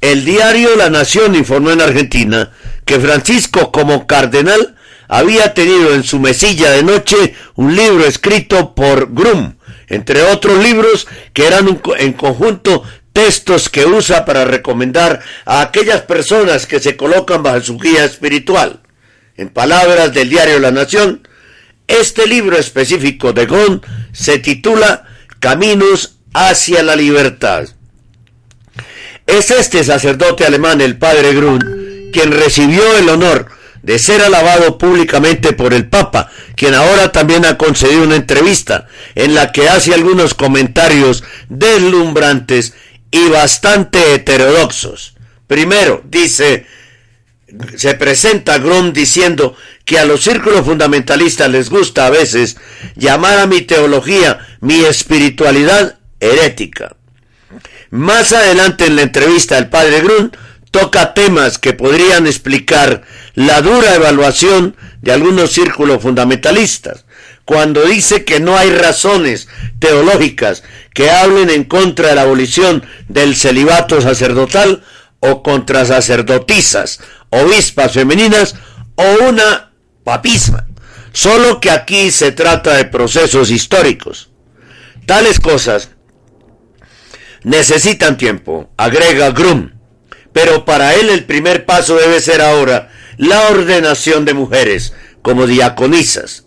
el diario La Nación informó en Argentina que Francisco como cardenal había tenido en su mesilla de noche un libro escrito por Grum, entre otros libros que eran en conjunto textos que usa para recomendar a aquellas personas que se colocan bajo su guía espiritual. En palabras del diario La Nación, este libro específico de Gon se titula Caminos hacia la libertad. Es este sacerdote alemán, el padre Grun, quien recibió el honor de ser alabado públicamente por el Papa, quien ahora también ha concedido una entrevista en la que hace algunos comentarios deslumbrantes y bastante heterodoxos. Primero, dice, se presenta Grum diciendo que a los círculos fundamentalistas les gusta a veces llamar a mi teología, mi espiritualidad herética. Más adelante en la entrevista el padre Grun toca temas que podrían explicar la dura evaluación de algunos círculos fundamentalistas, cuando dice que no hay razones teológicas que hablen en contra de la abolición del celibato sacerdotal o contra sacerdotisas, obispas femeninas o una papisma, solo que aquí se trata de procesos históricos. Tales cosas necesitan tiempo, agrega Grum, pero para él el primer paso debe ser ahora la ordenación de mujeres como diaconisas.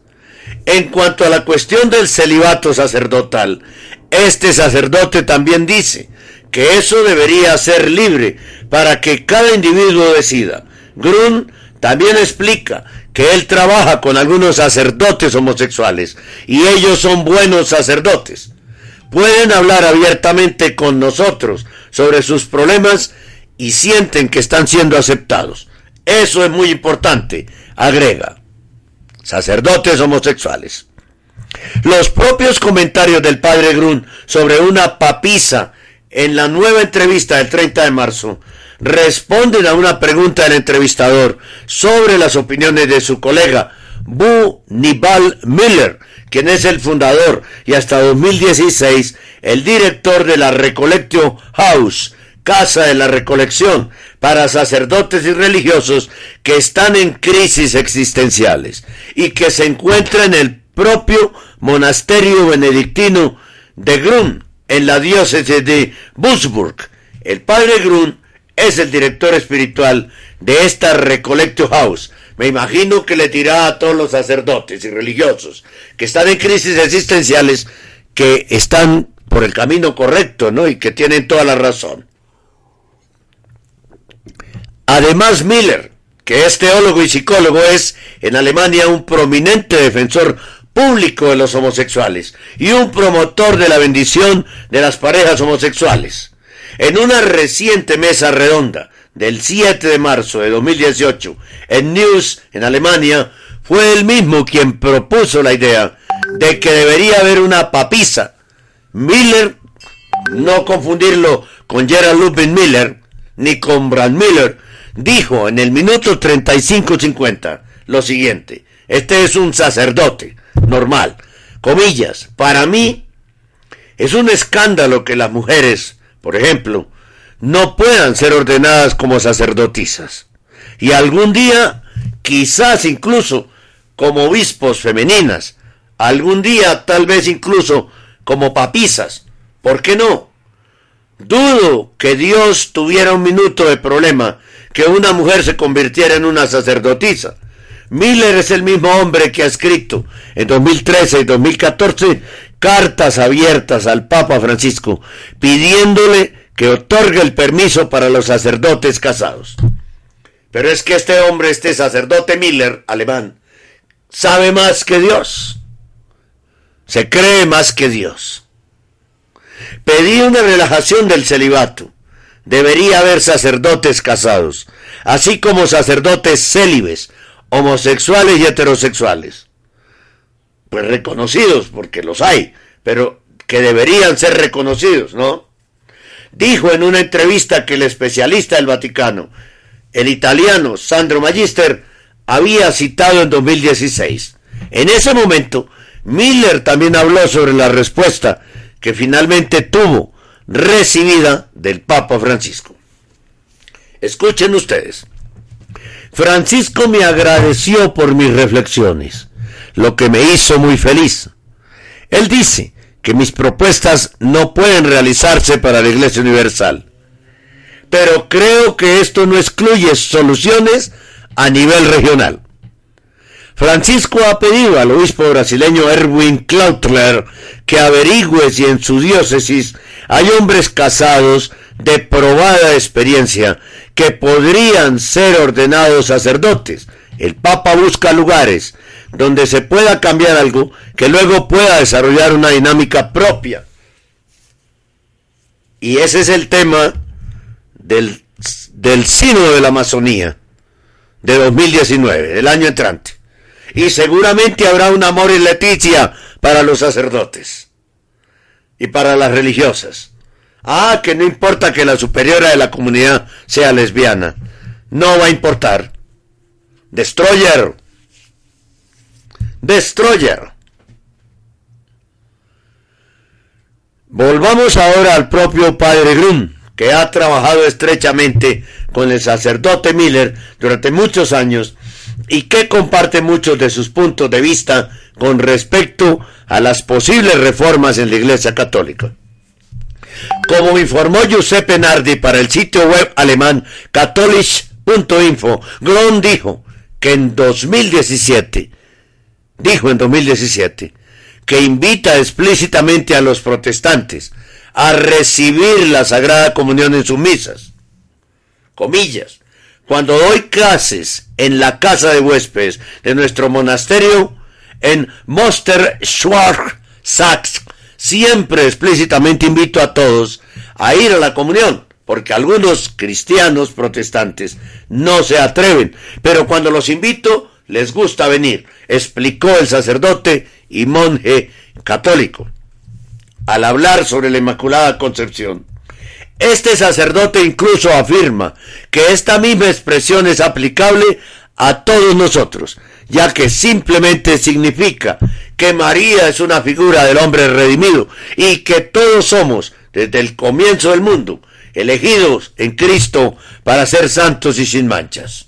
En cuanto a la cuestión del celibato sacerdotal, este sacerdote también dice que eso debería ser libre para que cada individuo decida. Grun también explica que él trabaja con algunos sacerdotes homosexuales y ellos son buenos sacerdotes. Pueden hablar abiertamente con nosotros sobre sus problemas y sienten que están siendo aceptados. Eso es muy importante, agrega. Sacerdotes homosexuales. Los propios comentarios del padre Grun sobre una papisa en la nueva entrevista del 30 de marzo responden a una pregunta del entrevistador sobre las opiniones de su colega Bu Nibal Miller, quien es el fundador y hasta 2016 el director de la Recollectio House, Casa de la Recolección, para sacerdotes y religiosos que están en crisis existenciales y que se encuentra en el propio monasterio benedictino de Grun, en la diócesis de Busburg. El padre Grun es el director espiritual de esta Recollectio House. Me imagino que le dirá a todos los sacerdotes y religiosos que están en crisis existenciales que están por el camino correcto, ¿no? Y que tienen toda la razón. Además, Miller, que es teólogo y psicólogo, es en Alemania un prominente defensor público de los homosexuales y un promotor de la bendición de las parejas homosexuales. En una reciente mesa redonda del 7 de marzo de 2018 en News, en Alemania, fue él mismo quien propuso la idea de que debería haber una papisa. Miller, no confundirlo con Gerald Lubin Miller, ni con Brad Miller, dijo en el minuto 35-50 lo siguiente, este es un sacerdote, normal, comillas, para mí es un escándalo que las mujeres, por ejemplo, no puedan ser ordenadas como sacerdotisas. Y algún día, quizás incluso como obispos femeninas, algún día tal vez incluso como papisas. ¿Por qué no? Dudo que Dios tuviera un minuto de problema que una mujer se convirtiera en una sacerdotisa. Miller es el mismo hombre que ha escrito en 2013 y 2014 cartas abiertas al Papa Francisco pidiéndole que otorgue el permiso para los sacerdotes casados. Pero es que este hombre, este sacerdote Miller, alemán, sabe más que Dios. Se cree más que Dios. Pedí una relajación del celibato debería haber sacerdotes casados, así como sacerdotes célibes, homosexuales y heterosexuales. Pues reconocidos, porque los hay, pero que deberían ser reconocidos, ¿no? Dijo en una entrevista que el especialista del Vaticano, el italiano Sandro Magister, había citado en 2016. En ese momento, Miller también habló sobre la respuesta que finalmente tuvo recibida del Papa Francisco. Escuchen ustedes. Francisco me agradeció por mis reflexiones, lo que me hizo muy feliz. Él dice que mis propuestas no pueden realizarse para la Iglesia Universal, pero creo que esto no excluye soluciones a nivel regional. Francisco ha pedido al obispo brasileño Erwin Klautler que averigüe si en su diócesis hay hombres casados de probada experiencia que podrían ser ordenados sacerdotes. El Papa busca lugares donde se pueda cambiar algo que luego pueda desarrollar una dinámica propia. Y ese es el tema del, del Sínodo de la Amazonía de 2019, del año entrante. Y seguramente habrá un amor y leticia para los sacerdotes y para las religiosas. Ah, que no importa que la superiora de la comunidad sea lesbiana. No va a importar. Destroyer. Destroyer. Volvamos ahora al propio padre Grum, que ha trabajado estrechamente con el sacerdote Miller durante muchos años y que comparte muchos de sus puntos de vista con respecto a las posibles reformas en la Iglesia Católica. Como informó Giuseppe Nardi para el sitio web alemán catholic.info, Gron dijo que en 2017, dijo en 2017, que invita explícitamente a los protestantes a recibir la Sagrada Comunión en sus misas. Comillas. Cuando doy clases en la casa de huéspedes de nuestro monasterio en Moster Sachs, siempre explícitamente invito a todos a ir a la comunión, porque algunos cristianos protestantes no se atreven, pero cuando los invito les gusta venir, explicó el sacerdote y monje católico al hablar sobre la Inmaculada Concepción. Este sacerdote incluso afirma que esta misma expresión es aplicable a todos nosotros, ya que simplemente significa que María es una figura del hombre redimido y que todos somos, desde el comienzo del mundo, elegidos en Cristo para ser santos y sin manchas.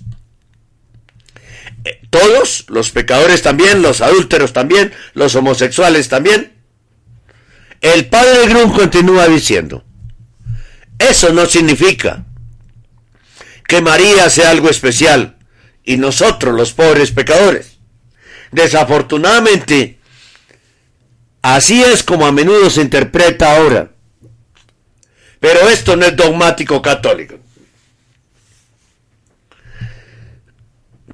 Eh, todos, los pecadores también, los adúlteros también, los homosexuales también. El padre Grun continúa diciendo, eso no significa que María sea algo especial y nosotros los pobres pecadores. Desafortunadamente, así es como a menudo se interpreta ahora. Pero esto no es dogmático católico.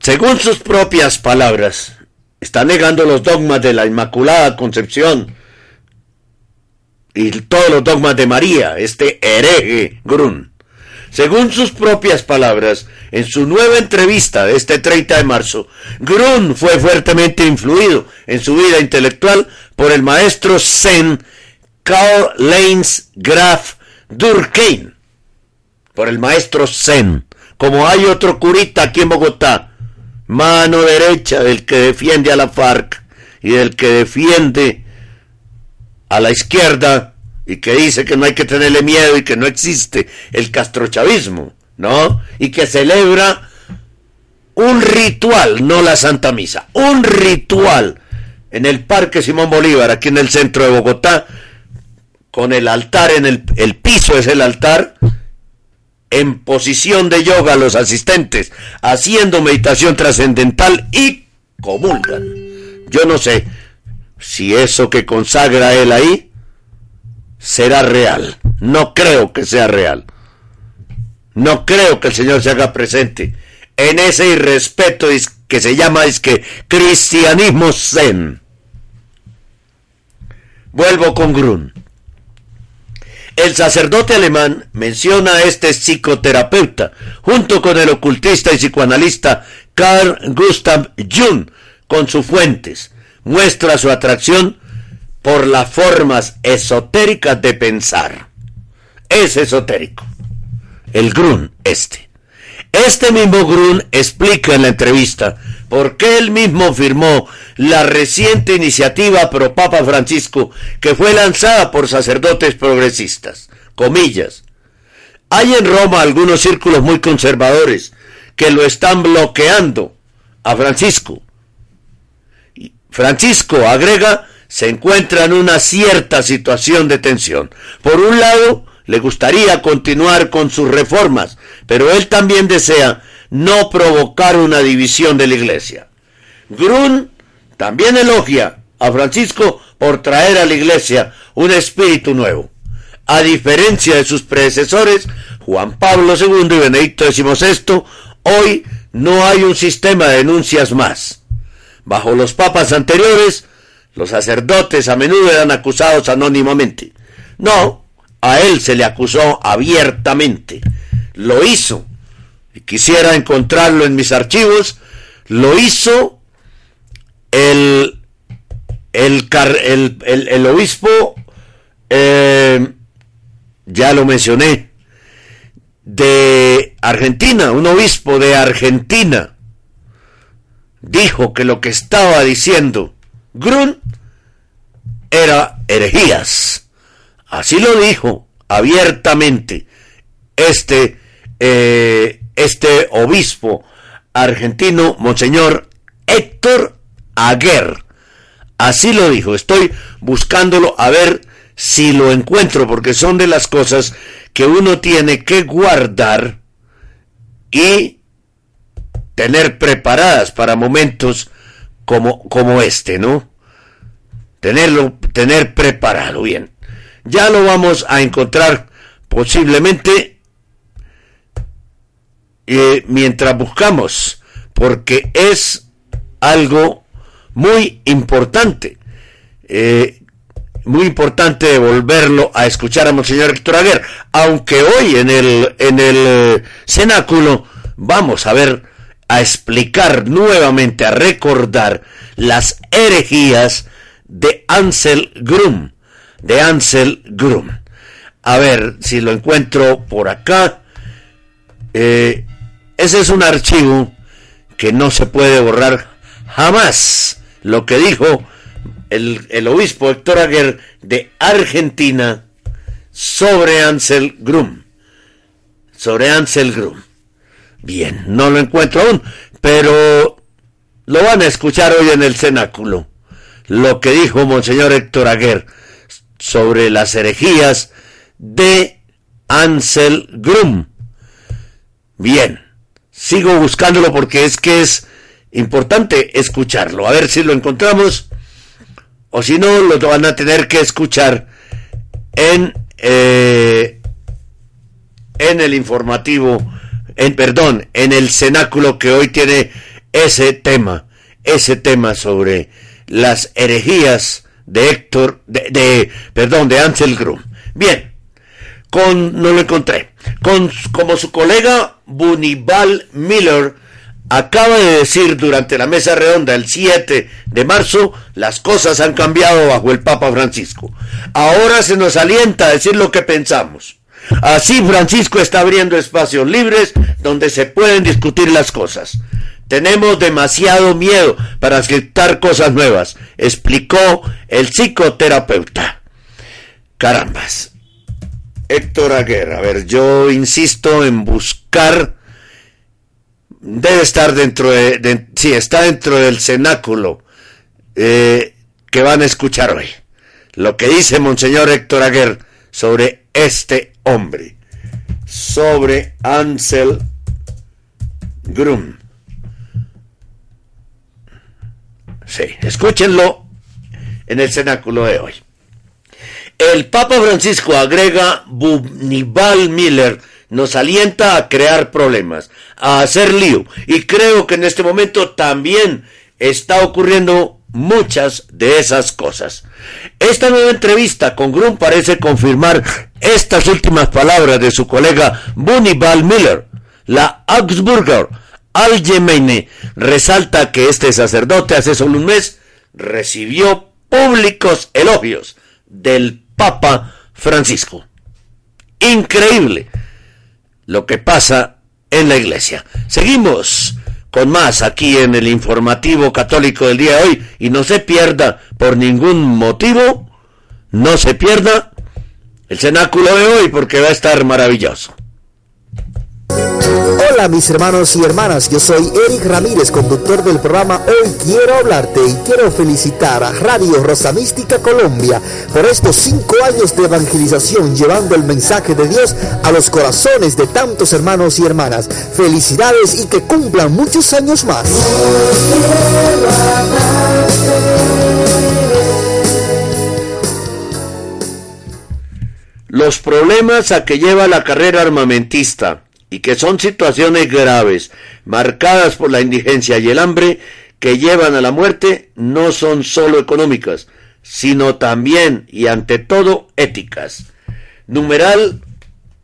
Según sus propias palabras, está negando los dogmas de la Inmaculada Concepción y todos los dogmas de María, este hereje Grun. Según sus propias palabras, en su nueva entrevista de este 30 de marzo, Grun fue fuertemente influido en su vida intelectual por el maestro Zen Karl Lenz Graf Durkheim, por el maestro Zen, como hay otro curita aquí en Bogotá, mano derecha del que defiende a la FARC y del que defiende a la izquierda y que dice que no hay que tenerle miedo y que no existe el castrochavismo, ¿no? Y que celebra un ritual, no la Santa Misa, un ritual en el Parque Simón Bolívar, aquí en el centro de Bogotá, con el altar en el, el piso es el altar, en posición de yoga los asistentes, haciendo meditación trascendental y comulgan. Yo no sé, si eso que consagra él ahí será real. No creo que sea real. No creo que el Señor se haga presente en ese irrespeto que se llama es que cristianismo zen. Vuelvo con Grun. El sacerdote alemán menciona a este psicoterapeuta junto con el ocultista y psicoanalista Carl Gustav Jung con sus fuentes muestra su atracción por las formas esotéricas de pensar. Es esotérico. El Grun este. Este mismo Grun explica en la entrevista por qué él mismo firmó la reciente iniciativa pro Papa Francisco que fue lanzada por sacerdotes progresistas. Comillas. Hay en Roma algunos círculos muy conservadores que lo están bloqueando a Francisco Francisco agrega, se encuentra en una cierta situación de tensión. Por un lado, le gustaría continuar con sus reformas, pero él también desea no provocar una división de la iglesia. Grun también elogia a Francisco por traer a la iglesia un espíritu nuevo. A diferencia de sus predecesores, Juan Pablo II y Benedicto XVI, hoy no hay un sistema de denuncias más. Bajo los papas anteriores, los sacerdotes a menudo eran acusados anónimamente. No, a él se le acusó abiertamente. Lo hizo. Quisiera encontrarlo en mis archivos. Lo hizo el, el, el, obispo, eh, ya lo mencioné, de Argentina, un obispo de Argentina, dijo que lo que estaba diciendo Grun era herejías. Así lo dijo abiertamente este, eh, este obispo argentino, Monseñor Héctor Aguer. Así lo dijo. Estoy buscándolo a ver si lo encuentro, porque son de las cosas que uno tiene que guardar y tener preparadas para momentos como, como este, ¿no? Tenerlo, tener preparado bien. Ya lo vamos a encontrar posiblemente eh, mientras buscamos, porque es algo muy importante. Eh, muy importante devolverlo a escuchar a Monseñor Héctor Aguer, aunque hoy en el, en el eh, cenáculo vamos a ver, a explicar nuevamente, a recordar las herejías de Ansel Grum, de Ansel Grum. A ver si lo encuentro por acá. Eh, ese es un archivo que no se puede borrar jamás. Lo que dijo el, obispo Héctor Aguer de Argentina sobre Ansel Grum. Sobre Ansel Grum. Bien, no lo encuentro aún, pero lo van a escuchar hoy en el cenáculo. Lo que dijo Monseñor Héctor Aguer sobre las herejías de Ansel Grum. Bien, sigo buscándolo porque es que es importante escucharlo. A ver si lo encontramos o si no, lo van a tener que escuchar en, eh, en el informativo, en perdón, en el cenáculo que hoy tiene ese tema, ese tema sobre las herejías de Héctor, de, perdón, de Ansel Grum. Bien, con, no lo encontré, con, como su colega Bunibal Miller, acaba de decir durante la mesa redonda el 7 de marzo, las cosas han cambiado bajo el Papa Francisco. Ahora se nos alienta a decir lo que pensamos. Así Francisco está abriendo espacios libres donde se pueden discutir las cosas. Tenemos demasiado miedo para aceptar cosas nuevas, explicó el psicoterapeuta. Carambas. Héctor Aguirre, a ver, yo insisto en buscar debe estar dentro de, sí, está dentro del cenáculo eh, que van a escuchar hoy. Lo que dice Monseñor Héctor Aguer sobre este hombre, sobre Ansel Grum. Sí, escúchenlo en el cenáculo de hoy. El Papa Francisco agrega Bunibal Miller nos alienta a crear problemas, a hacer lío. Y creo que en este momento también está ocurriendo muchas de esas cosas. Esta nueva entrevista con Grum parece confirmar estas últimas palabras de su colega Bunibal Miller. La Augsburger Allgemeine resalta que este sacerdote hace solo un mes recibió públicos elogios del Papa Francisco. Increíble lo que pasa en la iglesia. Seguimos con más aquí en el informativo católico del día de hoy y no se pierda por ningún motivo, no se pierda el cenáculo de hoy porque va a estar maravilloso. Hola mis hermanos y hermanas, yo soy Eric Ramírez, conductor del programa Hoy Quiero Hablarte y quiero felicitar a Radio Rosa Mística Colombia por estos cinco años de evangelización llevando el mensaje de Dios a los corazones de tantos hermanos y hermanas. Felicidades y que cumplan muchos años más. Los problemas a que lleva la carrera armamentista y que son situaciones graves, marcadas por la indigencia y el hambre, que llevan a la muerte, no son sólo económicas, sino también y ante todo éticas. Numeral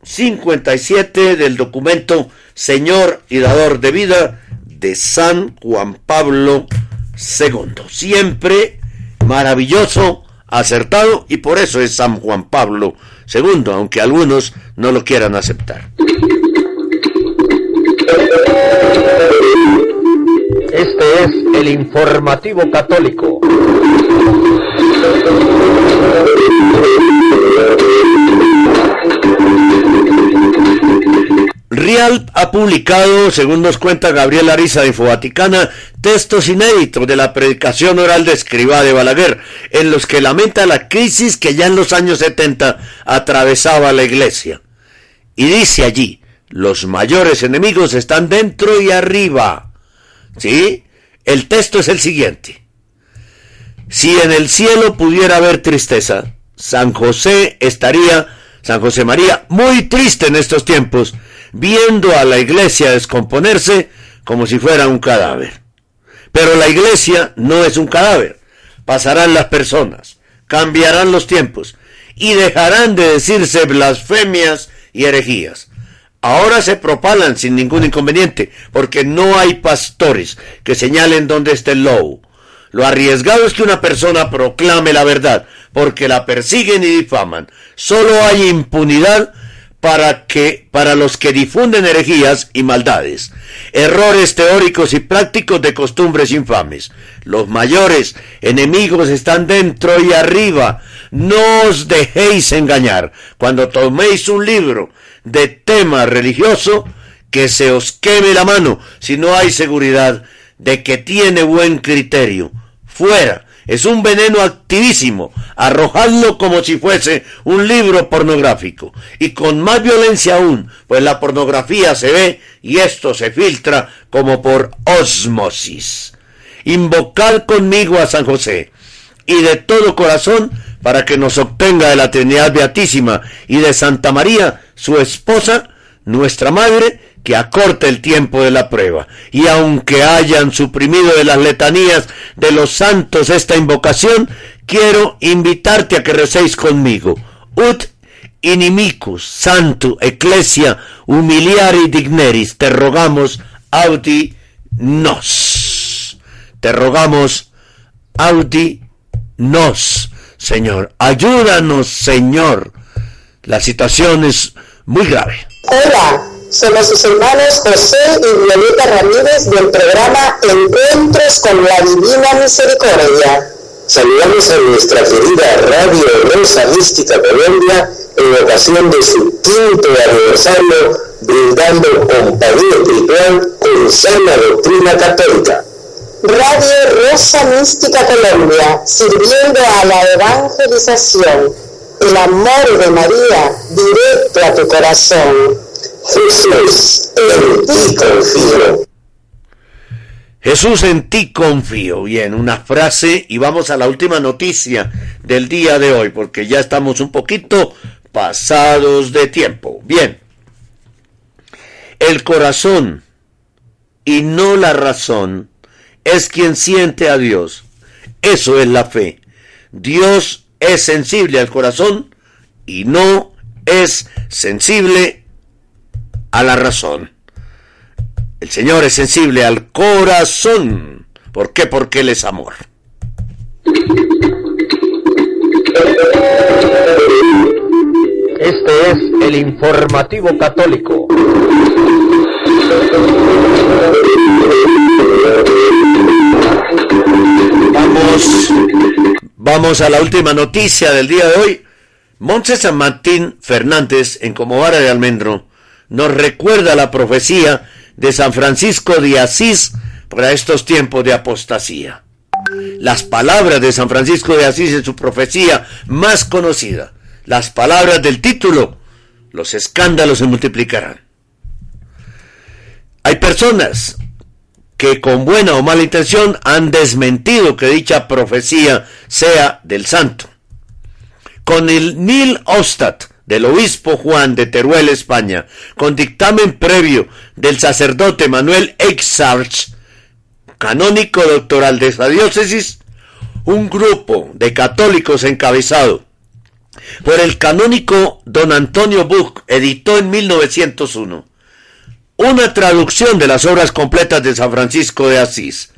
57 del documento Señor y Dador de Vida de San Juan Pablo II. Siempre maravilloso, acertado y por eso es San Juan Pablo II, aunque algunos no lo quieran aceptar. Este es el informativo católico. Real ha publicado, según nos cuenta Gabriel Ariza de Infovaticana, textos inéditos de la predicación oral de Escribá de Balaguer, en los que lamenta la crisis que ya en los años 70 atravesaba la iglesia. Y dice allí, los mayores enemigos están dentro y arriba. ¿Sí? El texto es el siguiente. Si en el cielo pudiera haber tristeza, San José estaría, San José María, muy triste en estos tiempos, viendo a la iglesia descomponerse como si fuera un cadáver. Pero la iglesia no es un cadáver. Pasarán las personas, cambiarán los tiempos y dejarán de decirse blasfemias y herejías. Ahora se propalan sin ningún inconveniente, porque no hay pastores que señalen dónde está el lobo. Lo arriesgado es que una persona proclame la verdad, porque la persiguen y difaman. Solo hay impunidad para que para los que difunden herejías y maldades, errores teóricos y prácticos de costumbres infames. Los mayores enemigos están dentro y arriba. No os dejéis engañar. Cuando toméis un libro de tema religioso, que se os queme la mano si no hay seguridad de que tiene buen criterio. Fuera es un veneno activísimo. Arrojadlo como si fuese un libro pornográfico. Y con más violencia aún, pues la pornografía se ve y esto se filtra como por osmosis. Invocad conmigo a San José y de todo corazón para que nos obtenga de la Trinidad Beatísima y de Santa María, su esposa, nuestra Madre, que acorte el tiempo de la prueba. Y aunque hayan suprimido de las letanías de los santos esta invocación, quiero invitarte a que recéis conmigo. Ut inimicus santu ecclesia humiliari digneris. Te rogamos audi nos. Te rogamos audi nos. Señor, ayúdanos, Señor. La situación es muy grave. Hola, somos sus hermanos José y Violeta Ramírez del programa Encuentros con la Divina Misericordia. Saludamos a nuestra querida Radio Rosa Mística Colombia en ocasión de su quinto aniversario, brindando compañía espiritual con sana doctrina católica. Radio Rosa Mística Colombia, sirviendo a la evangelización, el amor de María directo a tu corazón. Jesús, en ti confío. Jesús, en ti confío. Bien, una frase y vamos a la última noticia del día de hoy, porque ya estamos un poquito pasados de tiempo. Bien, el corazón y no la razón es quien siente a Dios. Eso es la fe. Dios es sensible al corazón y no es sensible a la razón. El Señor es sensible al corazón. ¿Por qué? Porque Él es amor. Este es el informativo católico. Vamos, vamos a la última noticia del día de hoy. Monse San Martín Fernández, en Comodara de Almendro, nos recuerda la profecía de San Francisco de Asís para estos tiempos de apostasía. Las palabras de San Francisco de Asís en su profecía más conocida, las palabras del título, los escándalos se multiplicarán. Hay personas que con buena o mala intención han desmentido que dicha profecía sea del santo. Con el Nil Ostat del obispo Juan de Teruel, España, con dictamen previo del sacerdote Manuel Exarch, canónico doctoral de esa diócesis, un grupo de católicos encabezado por el canónico don Antonio Buch editó en 1901 una traducción de las obras completas de San Francisco de Asís.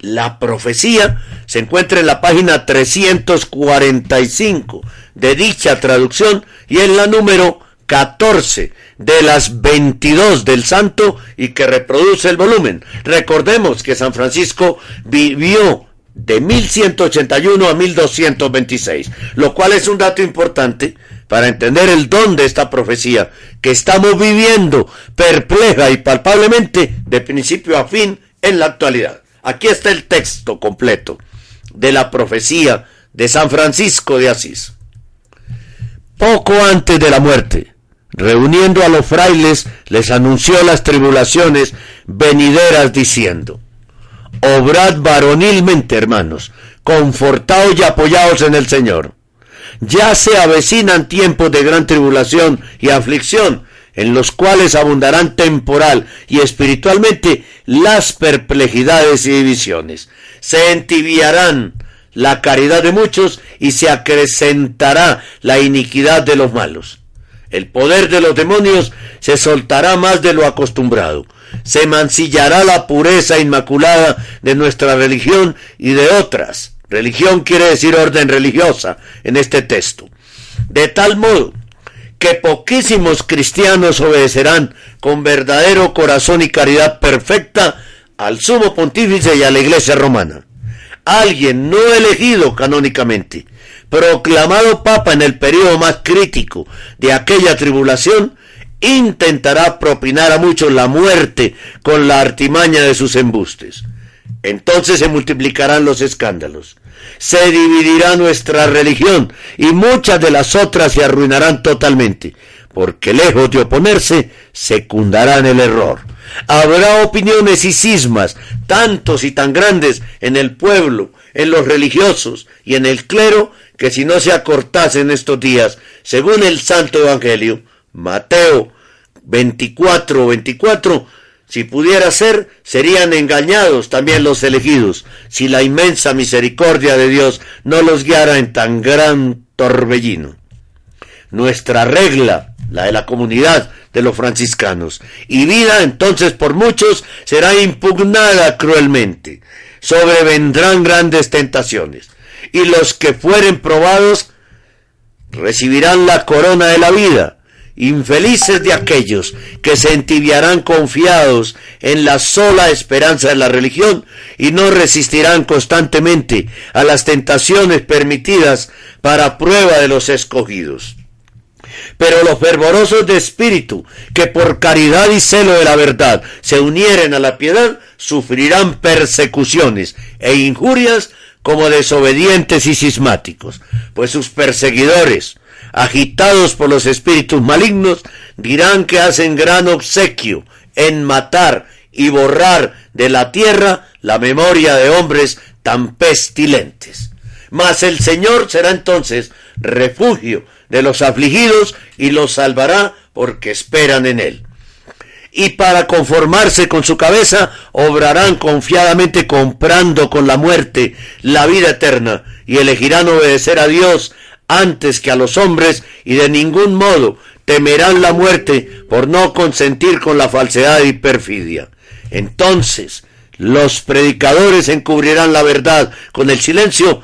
La profecía se encuentra en la página 345 de dicha traducción y en la número 14 de las 22 del santo y que reproduce el volumen. Recordemos que San Francisco vivió de 1181 a 1226, lo cual es un dato importante para entender el don de esta profecía que estamos viviendo perpleja y palpablemente de principio a fin en la actualidad. Aquí está el texto completo de la profecía de San Francisco de Asís. Poco antes de la muerte, reuniendo a los frailes, les anunció las tribulaciones venideras diciendo, Obrad varonilmente, hermanos, confortados y apoyados en el Señor. Ya se avecinan tiempos de gran tribulación y aflicción, en los cuales abundarán temporal y espiritualmente las perplejidades y divisiones. Se entibiarán la caridad de muchos y se acrecentará la iniquidad de los malos. El poder de los demonios se soltará más de lo acostumbrado se mancillará la pureza inmaculada de nuestra religión y de otras. Religión quiere decir orden religiosa en este texto. De tal modo que poquísimos cristianos obedecerán con verdadero corazón y caridad perfecta al sumo pontífice y a la iglesia romana. Alguien no elegido canónicamente, proclamado papa en el periodo más crítico de aquella tribulación, intentará propinar a muchos la muerte con la artimaña de sus embustes. Entonces se multiplicarán los escándalos, se dividirá nuestra religión y muchas de las otras se arruinarán totalmente, porque lejos de oponerse, secundarán el error. Habrá opiniones y cismas, tantos y tan grandes en el pueblo, en los religiosos y en el clero, que si no se acortasen estos días, según el Santo Evangelio, Mateo 24 o 24, si pudiera ser, serían engañados también los elegidos, si la inmensa misericordia de Dios no los guiara en tan gran torbellino. Nuestra regla, la de la comunidad de los franciscanos, y vida entonces por muchos será impugnada cruelmente. Sobrevendrán grandes tentaciones, y los que fueren probados recibirán la corona de la vida, Infelices de aquellos que se entibiarán confiados en la sola esperanza de la religión y no resistirán constantemente a las tentaciones permitidas para prueba de los escogidos. Pero los fervorosos de espíritu, que por caridad y celo de la verdad se unieren a la piedad, sufrirán persecuciones e injurias como desobedientes y cismáticos, pues sus perseguidores, agitados por los espíritus malignos, dirán que hacen gran obsequio en matar y borrar de la tierra la memoria de hombres tan pestilentes. Mas el Señor será entonces refugio de los afligidos y los salvará porque esperan en Él. Y para conformarse con su cabeza, obrarán confiadamente comprando con la muerte la vida eterna y elegirán obedecer a Dios antes que a los hombres y de ningún modo temerán la muerte por no consentir con la falsedad y perfidia. Entonces los predicadores encubrirán la verdad con el silencio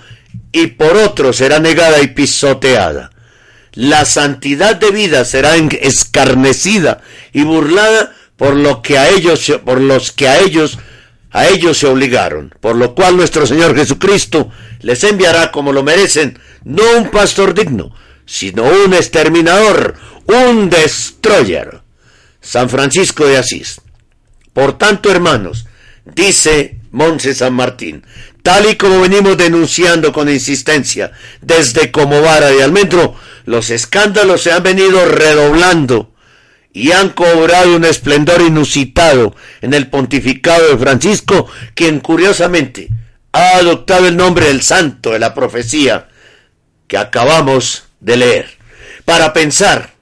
y por otro será negada y pisoteada. La santidad de vida será escarnecida y burlada por lo que a ellos por los que a ellos a ellos se obligaron, por lo cual nuestro Señor Jesucristo les enviará como lo merecen no un pastor digno, sino un exterminador, un destroyer. San Francisco de Asís. Por tanto, hermanos, dice Monse San Martín, tal y como venimos denunciando con insistencia desde como vara de almendro, los escándalos se han venido redoblando y han cobrado un esplendor inusitado en el pontificado de Francisco, quien curiosamente ha adoptado el nombre del santo de la profecía que acabamos de leer, para pensar,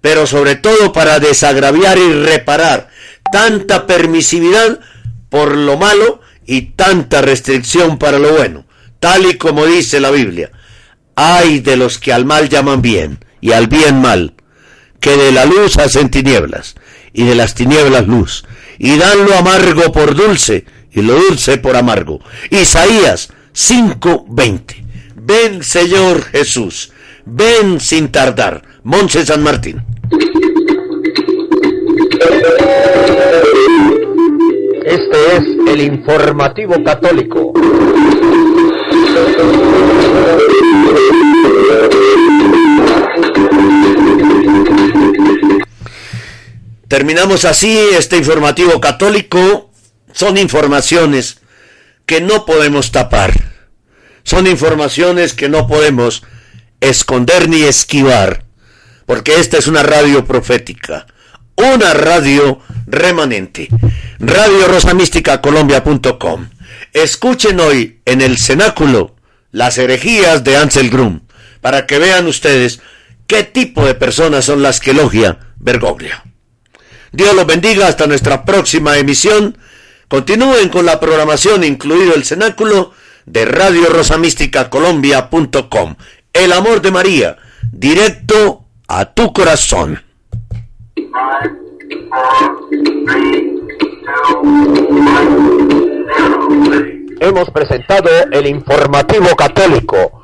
pero sobre todo para desagraviar y reparar tanta permisividad por lo malo y tanta restricción para lo bueno, tal y como dice la Biblia. Ay de los que al mal llaman bien y al bien mal, que de la luz hacen tinieblas y de las tinieblas luz, y dan lo amargo por dulce y lo dulce por amargo. Isaías 5:20. Ven Señor Jesús, ven sin tardar. Monse San Martín. Este es el informativo católico. Terminamos así este informativo católico. Son informaciones que no podemos tapar. Son informaciones que no podemos esconder ni esquivar. Porque esta es una radio profética. Una radio remanente. Radio Colombia.com. Escuchen hoy en el cenáculo las herejías de Ansel Grum para que vean ustedes qué tipo de personas son las que elogia Bergoglio. Dios los bendiga hasta nuestra próxima emisión. Continúen con la programación, incluido el cenáculo de Radio Colombia.com. El amor de María, directo a tu corazón. Hemos presentado el informativo católico,